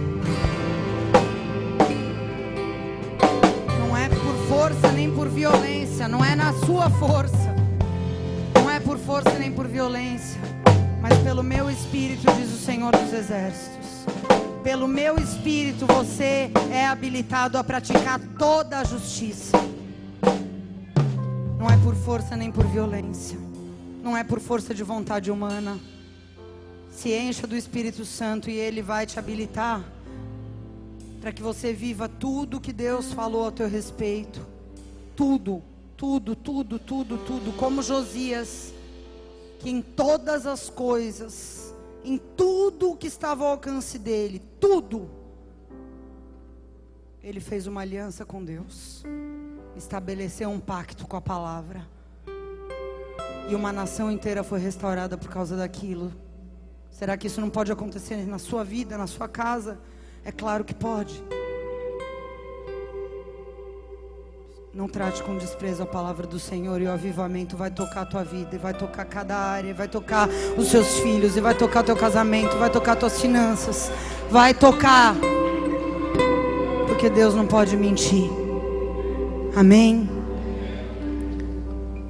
Não é por força nem por violência, não é na sua força. Não é por força nem por violência, mas pelo meu espírito, diz o Senhor dos Exércitos. Pelo meu espírito você é habilitado a praticar toda a justiça. Não é por força nem por violência. Não é por força de vontade humana. Se encha do Espírito Santo e Ele vai te habilitar para que você viva tudo que Deus falou ao teu respeito. Tudo, tudo, tudo, tudo, tudo. Como Josias, que em todas as coisas, em tudo que estava ao alcance dele, tudo, ele fez uma aliança com Deus estabeleceu um pacto com a palavra. E uma nação inteira foi restaurada por causa daquilo. Será que isso não pode acontecer na sua vida, na sua casa? É claro que pode. Não trate com desprezo a palavra do Senhor e o avivamento vai tocar a tua vida, e vai tocar cada área, vai tocar os seus filhos, e vai tocar teu casamento, vai tocar tuas finanças, vai tocar. Porque Deus não pode mentir. Amém.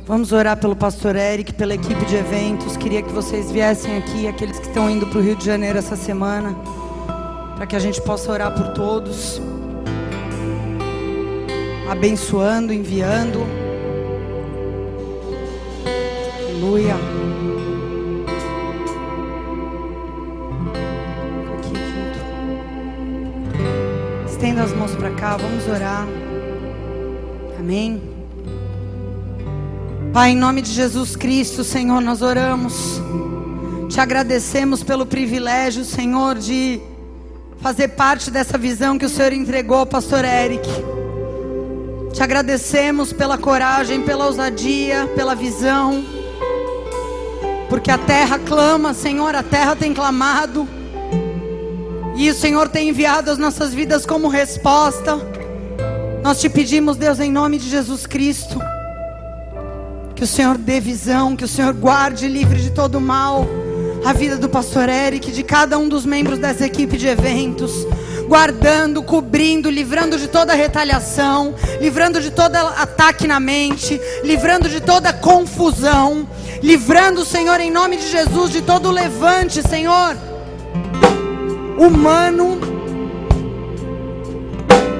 Vamos orar pelo pastor Eric, pela equipe de eventos. Queria que vocês viessem aqui, aqueles que estão indo para o Rio de Janeiro essa semana, para que a gente possa orar por todos, abençoando, enviando. Aleluia. Aqui junto. Estenda as mãos para cá, vamos orar. Amém. Pai, em nome de Jesus Cristo, Senhor, nós oramos. Te agradecemos pelo privilégio, Senhor, de fazer parte dessa visão que o Senhor entregou ao pastor Eric. Te agradecemos pela coragem, pela ousadia, pela visão. Porque a terra clama, Senhor, a terra tem clamado. E o Senhor tem enviado as nossas vidas como resposta. Nós te pedimos, Deus, em nome de Jesus Cristo, que o Senhor dê visão, que o Senhor guarde livre de todo mal a vida do pastor Eric, de cada um dos membros dessa equipe de eventos guardando, cobrindo, livrando de toda retaliação, livrando de todo ataque na mente, livrando de toda confusão, livrando, Senhor, em nome de Jesus, de todo levante, Senhor, humano,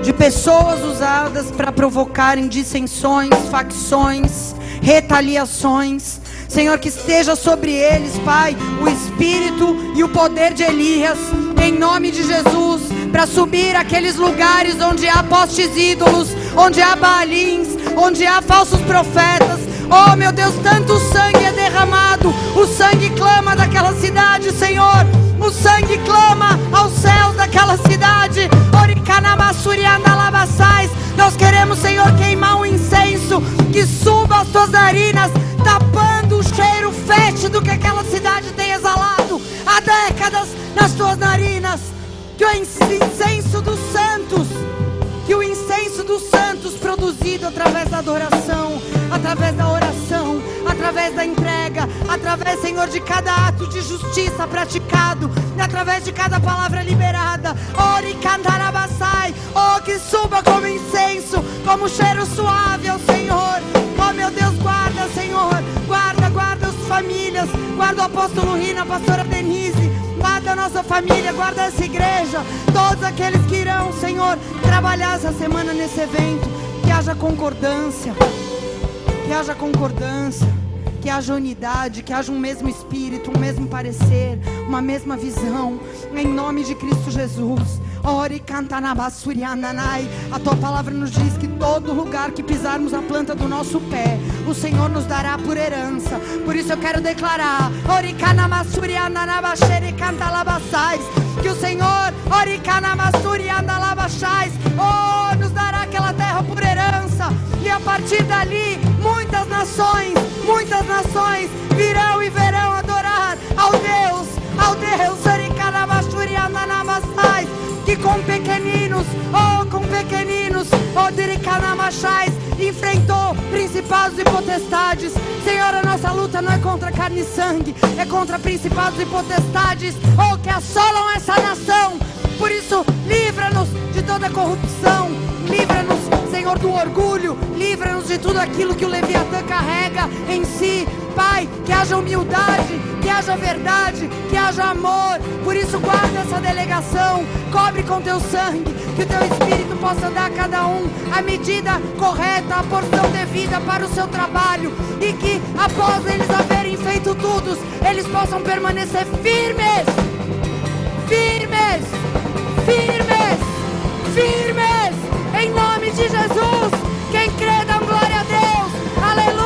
de pessoas usadas para provocarem dissensões, facções, retaliações. Senhor, que esteja sobre eles, Pai, o espírito e o poder de Elias, em nome de Jesus, para subir aqueles lugares onde há postes ídolos, onde há balins, onde há falsos profetas. Oh, meu Deus, tanto sangue é derramado, o sangue clama daquela cidade, Senhor. O sangue clama aos céus daquela cidade. Nós queremos, Senhor, queimar um incenso que suba as tuas narinas, tapando o cheiro fétido que aquela cidade tem exalado há décadas nas tuas narinas. Que o incenso dos santos, que o incenso dos santos produzido através da adoração, através da oração, através da entrega, através, Senhor, de cada ato de justiça praticado, através de cada palavra liberada. Ore cantarabassai, oh, que suba como incenso, como cheiro suave ao Senhor. Oh, meu Deus, guarda, Senhor, guarda, guarda as famílias, guarda o apóstolo Rina, a pastora Denise, guarda a nossa família, guarda essa igreja, todos aqueles que irão, Senhor, trabalhar essa semana nesse evento, que haja concordância, que haja concordância que haja unidade, que haja um mesmo espírito, um mesmo parecer, uma mesma visão, em nome de Cristo Jesus. Ore canta na A tua palavra nos diz que todo lugar que pisarmos a planta do nosso pé, o Senhor nos dará por herança. Por isso eu quero declarar: Ore canta que o Senhor, Ore cana oh, nos dará aquela terra por herança. E a partir dali, muitas nações, muitas nações virão e verão adorar ao Deus, ao Deus, que com pequeninos, oh, com pequeninos, oh, Diricanamachais, enfrentou principados e potestades. Senhor, a nossa luta não é contra carne e sangue, é contra principados e potestades, oh, que assolam essa nação. Por isso, livra-nos de toda corrupção, livra-nos, Senhor, do orgulho, livra-nos de tudo aquilo que o Leviatã carrega em si. Pai, que haja humildade, que haja verdade, que haja amor. Por isso, guarda essa delegação, cobre com teu sangue, que o teu Espírito possa dar a cada um a medida correta, a porção devida para o seu trabalho, e que após eles haverem feito tudo, eles possam permanecer firmes, firmes, firmes, firmes, em nome de Jesus. Quem crê, dá glória a Deus, aleluia.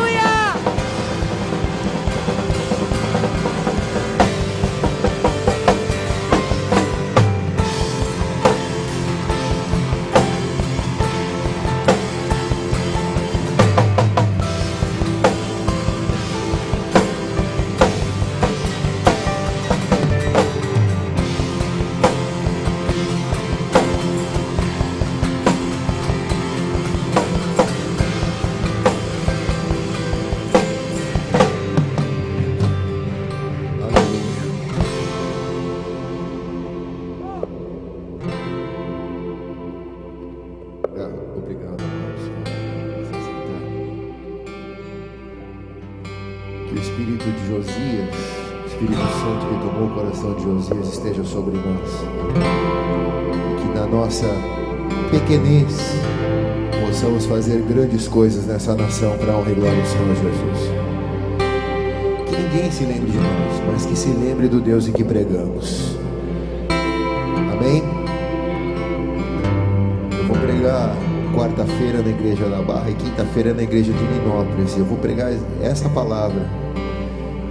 Esteja sobre nós. Que na nossa pequenez possamos fazer grandes coisas nessa nação para honrar e glória ao Senhor Jesus. Que ninguém se lembre de nós, mas que se lembre do Deus em que pregamos. Amém? Eu vou pregar quarta-feira na igreja da Barra e quinta-feira na igreja de Minópolis. Eu vou pregar essa palavra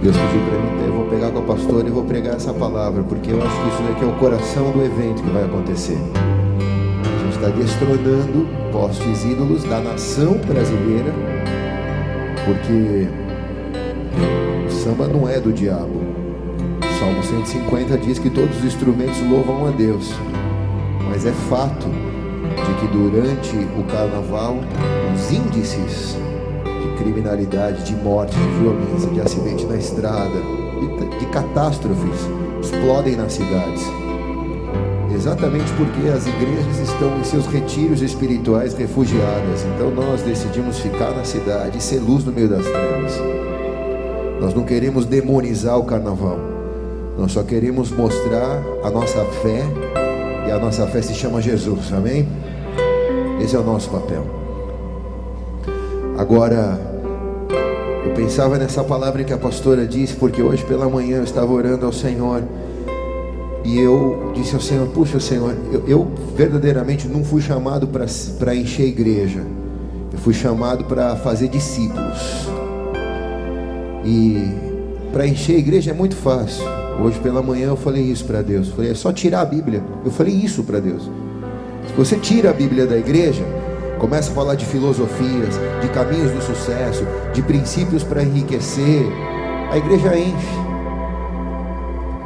Deus pediu para mim, eu vou pegar com a pastora e vou pregar essa palavra, porque eu acho que isso daqui é o coração do evento que vai acontecer. A gente está destronando postes ídolos da nação brasileira, porque o samba não é do diabo. Salmo 150 diz que todos os instrumentos louvam a Deus, mas é fato de que durante o carnaval os índices de criminalidade, de morte, de violência, de acidente na estrada, de, de catástrofes explodem nas cidades. Exatamente porque as igrejas estão em seus retiros espirituais refugiadas. Então nós decidimos ficar na cidade e ser luz no meio das trevas. Nós não queremos demonizar o carnaval. Nós só queremos mostrar a nossa fé. E a nossa fé se chama Jesus. Amém? Esse é o nosso papel. Agora, eu pensava nessa palavra que a pastora disse, porque hoje pela manhã eu estava orando ao Senhor. E eu disse ao Senhor: Puxa, Senhor, eu, eu verdadeiramente não fui chamado para encher a igreja, eu fui chamado para fazer discípulos. E para encher a igreja é muito fácil. Hoje pela manhã eu falei isso para Deus. Eu falei: É só tirar a Bíblia. Eu falei isso para Deus. Se você tira a Bíblia da igreja, começa a falar de filosofias, de caminhos do sucesso, de princípios para enriquecer, a igreja enche.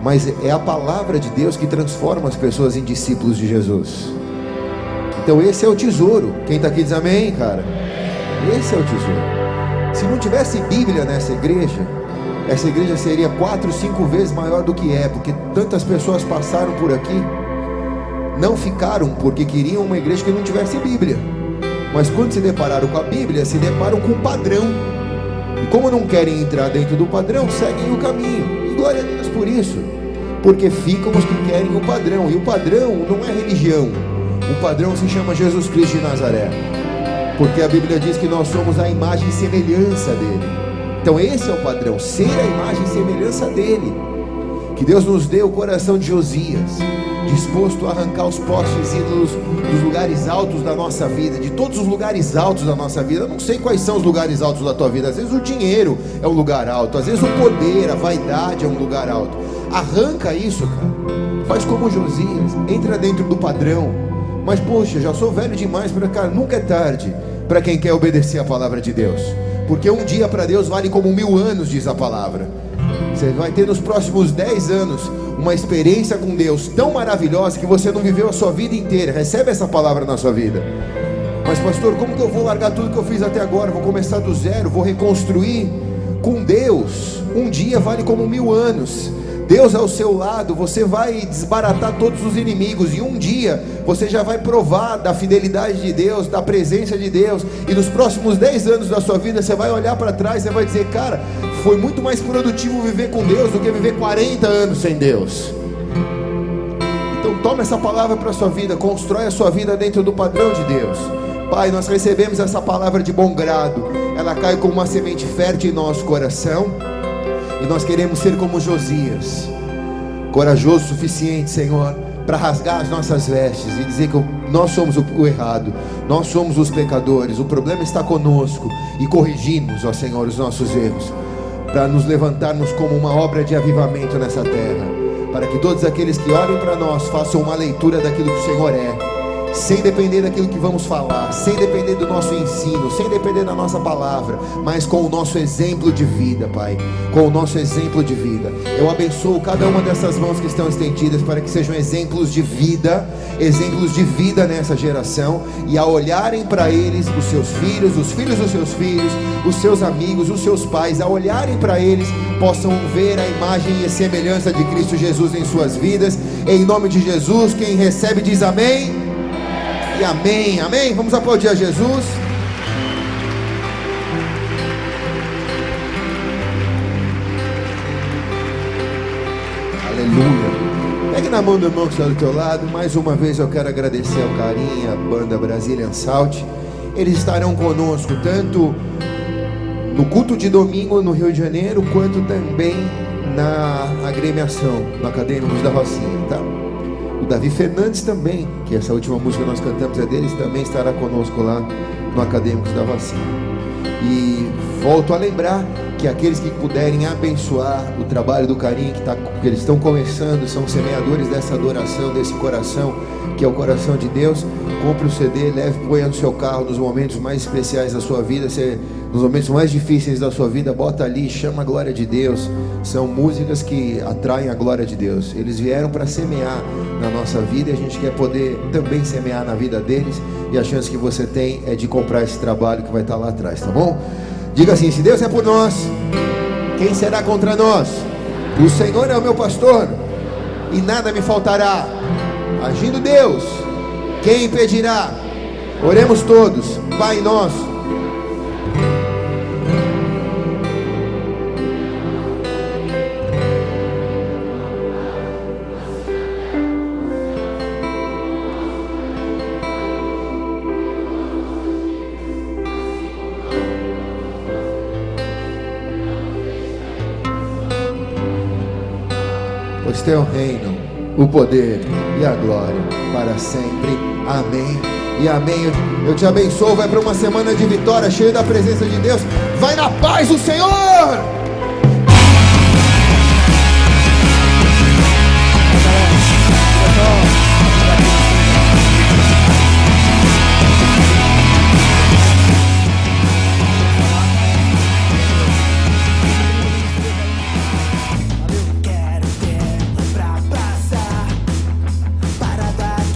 Mas é a palavra de Deus que transforma as pessoas em discípulos de Jesus. Então esse é o tesouro. Quem está aqui diz amém, cara. Esse é o tesouro. Se não tivesse Bíblia nessa igreja, essa igreja seria quatro, cinco vezes maior do que é, porque tantas pessoas passaram por aqui não ficaram porque queriam uma igreja que não tivesse Bíblia. Mas quando se depararam com a Bíblia, se deparam com o padrão. E como não querem entrar dentro do padrão, seguem o caminho. E glória a Deus por isso. Porque ficam os que querem o padrão. E o padrão não é religião. O padrão se chama Jesus Cristo de Nazaré. Porque a Bíblia diz que nós somos a imagem e semelhança dele. Então esse é o padrão, ser a imagem e semelhança dele. Que Deus nos dê o coração de Josias disposto a arrancar os postes ídolos dos lugares altos da nossa vida, de todos os lugares altos da nossa vida. Eu não sei quais são os lugares altos da tua vida. Às vezes o dinheiro é um lugar alto, às vezes o poder, a vaidade é um lugar alto. Arranca isso, cara. Faz como Josias, entra dentro do padrão. Mas poxa, já sou velho demais para cara, nunca é tarde para quem quer obedecer a palavra de Deus. Porque um dia para Deus vale como mil anos, diz a palavra. Você vai ter nos próximos dez anos uma experiência com Deus tão maravilhosa que você não viveu a sua vida inteira. Recebe essa palavra na sua vida. Mas, pastor, como que eu vou largar tudo que eu fiz até agora? Vou começar do zero, vou reconstruir. Com Deus, um dia vale como mil anos. Deus ao seu lado, você vai desbaratar todos os inimigos, e um dia você já vai provar da fidelidade de Deus, da presença de Deus, e nos próximos 10 anos da sua vida você vai olhar para trás e vai dizer: Cara, foi muito mais produtivo viver com Deus do que viver 40 anos sem Deus. Então toma essa palavra para a sua vida, constrói a sua vida dentro do padrão de Deus. Pai, nós recebemos essa palavra de bom grado, ela cai como uma semente fértil em nosso coração, e nós queremos ser como Josias, corajoso o suficiente, Senhor, para rasgar as nossas vestes e dizer que nós somos o errado, nós somos os pecadores, o problema está conosco. E corrigimos, ó Senhor, os nossos erros para nos levantarmos como uma obra de avivamento nessa terra, para que todos aqueles que olhem para nós façam uma leitura daquilo que o Senhor é sem depender daquilo que vamos falar, sem depender do nosso ensino, sem depender da nossa palavra, mas com o nosso exemplo de vida, Pai, com o nosso exemplo de vida. Eu abençoo cada uma dessas mãos que estão estendidas para que sejam exemplos de vida, exemplos de vida nessa geração, e a olharem para eles, os seus filhos, os filhos dos seus filhos, os seus amigos, os seus pais, a olharem para eles, possam ver a imagem e a semelhança de Cristo Jesus em suas vidas. Em nome de Jesus, quem recebe diz amém e amém. Amém? Vamos aplaudir a Jesus. Aleluia. Pegue na mão do irmão que está do teu lado. Mais uma vez eu quero agradecer ao carinho, a banda Brazilian Salt. Eles estarão conosco tanto no culto de domingo no Rio de Janeiro, quanto também na agremiação, no Acadêmicos da Rocinha, tá? O Davi Fernandes também, que essa última música que nós cantamos é deles, também estará conosco lá no Acadêmicos da Vacina. E volto a lembrar que aqueles que puderem abençoar o trabalho do carinho que, tá, que eles estão começando, são semeadores dessa adoração, desse coração que é o coração de Deus. Compre o CD, leve, ponha no seu carro nos momentos mais especiais da sua vida, nos momentos mais difíceis da sua vida, bota ali, chama a glória de Deus. São músicas que atraem a glória de Deus. Eles vieram para semear na nossa vida e a gente quer poder também semear na vida deles. E a chance que você tem é de comprar esse trabalho que vai estar lá atrás, tá bom? Diga assim: se Deus é por nós, quem será contra nós? O Senhor é o meu pastor e nada me faltará. Agindo Deus, quem impedirá? Oremos todos, Pai nosso teu reino, o poder e a glória para sempre. Amém. E amém. Eu te abençoo. Vai para uma semana de vitória, cheio da presença de Deus. Vai na paz do Senhor.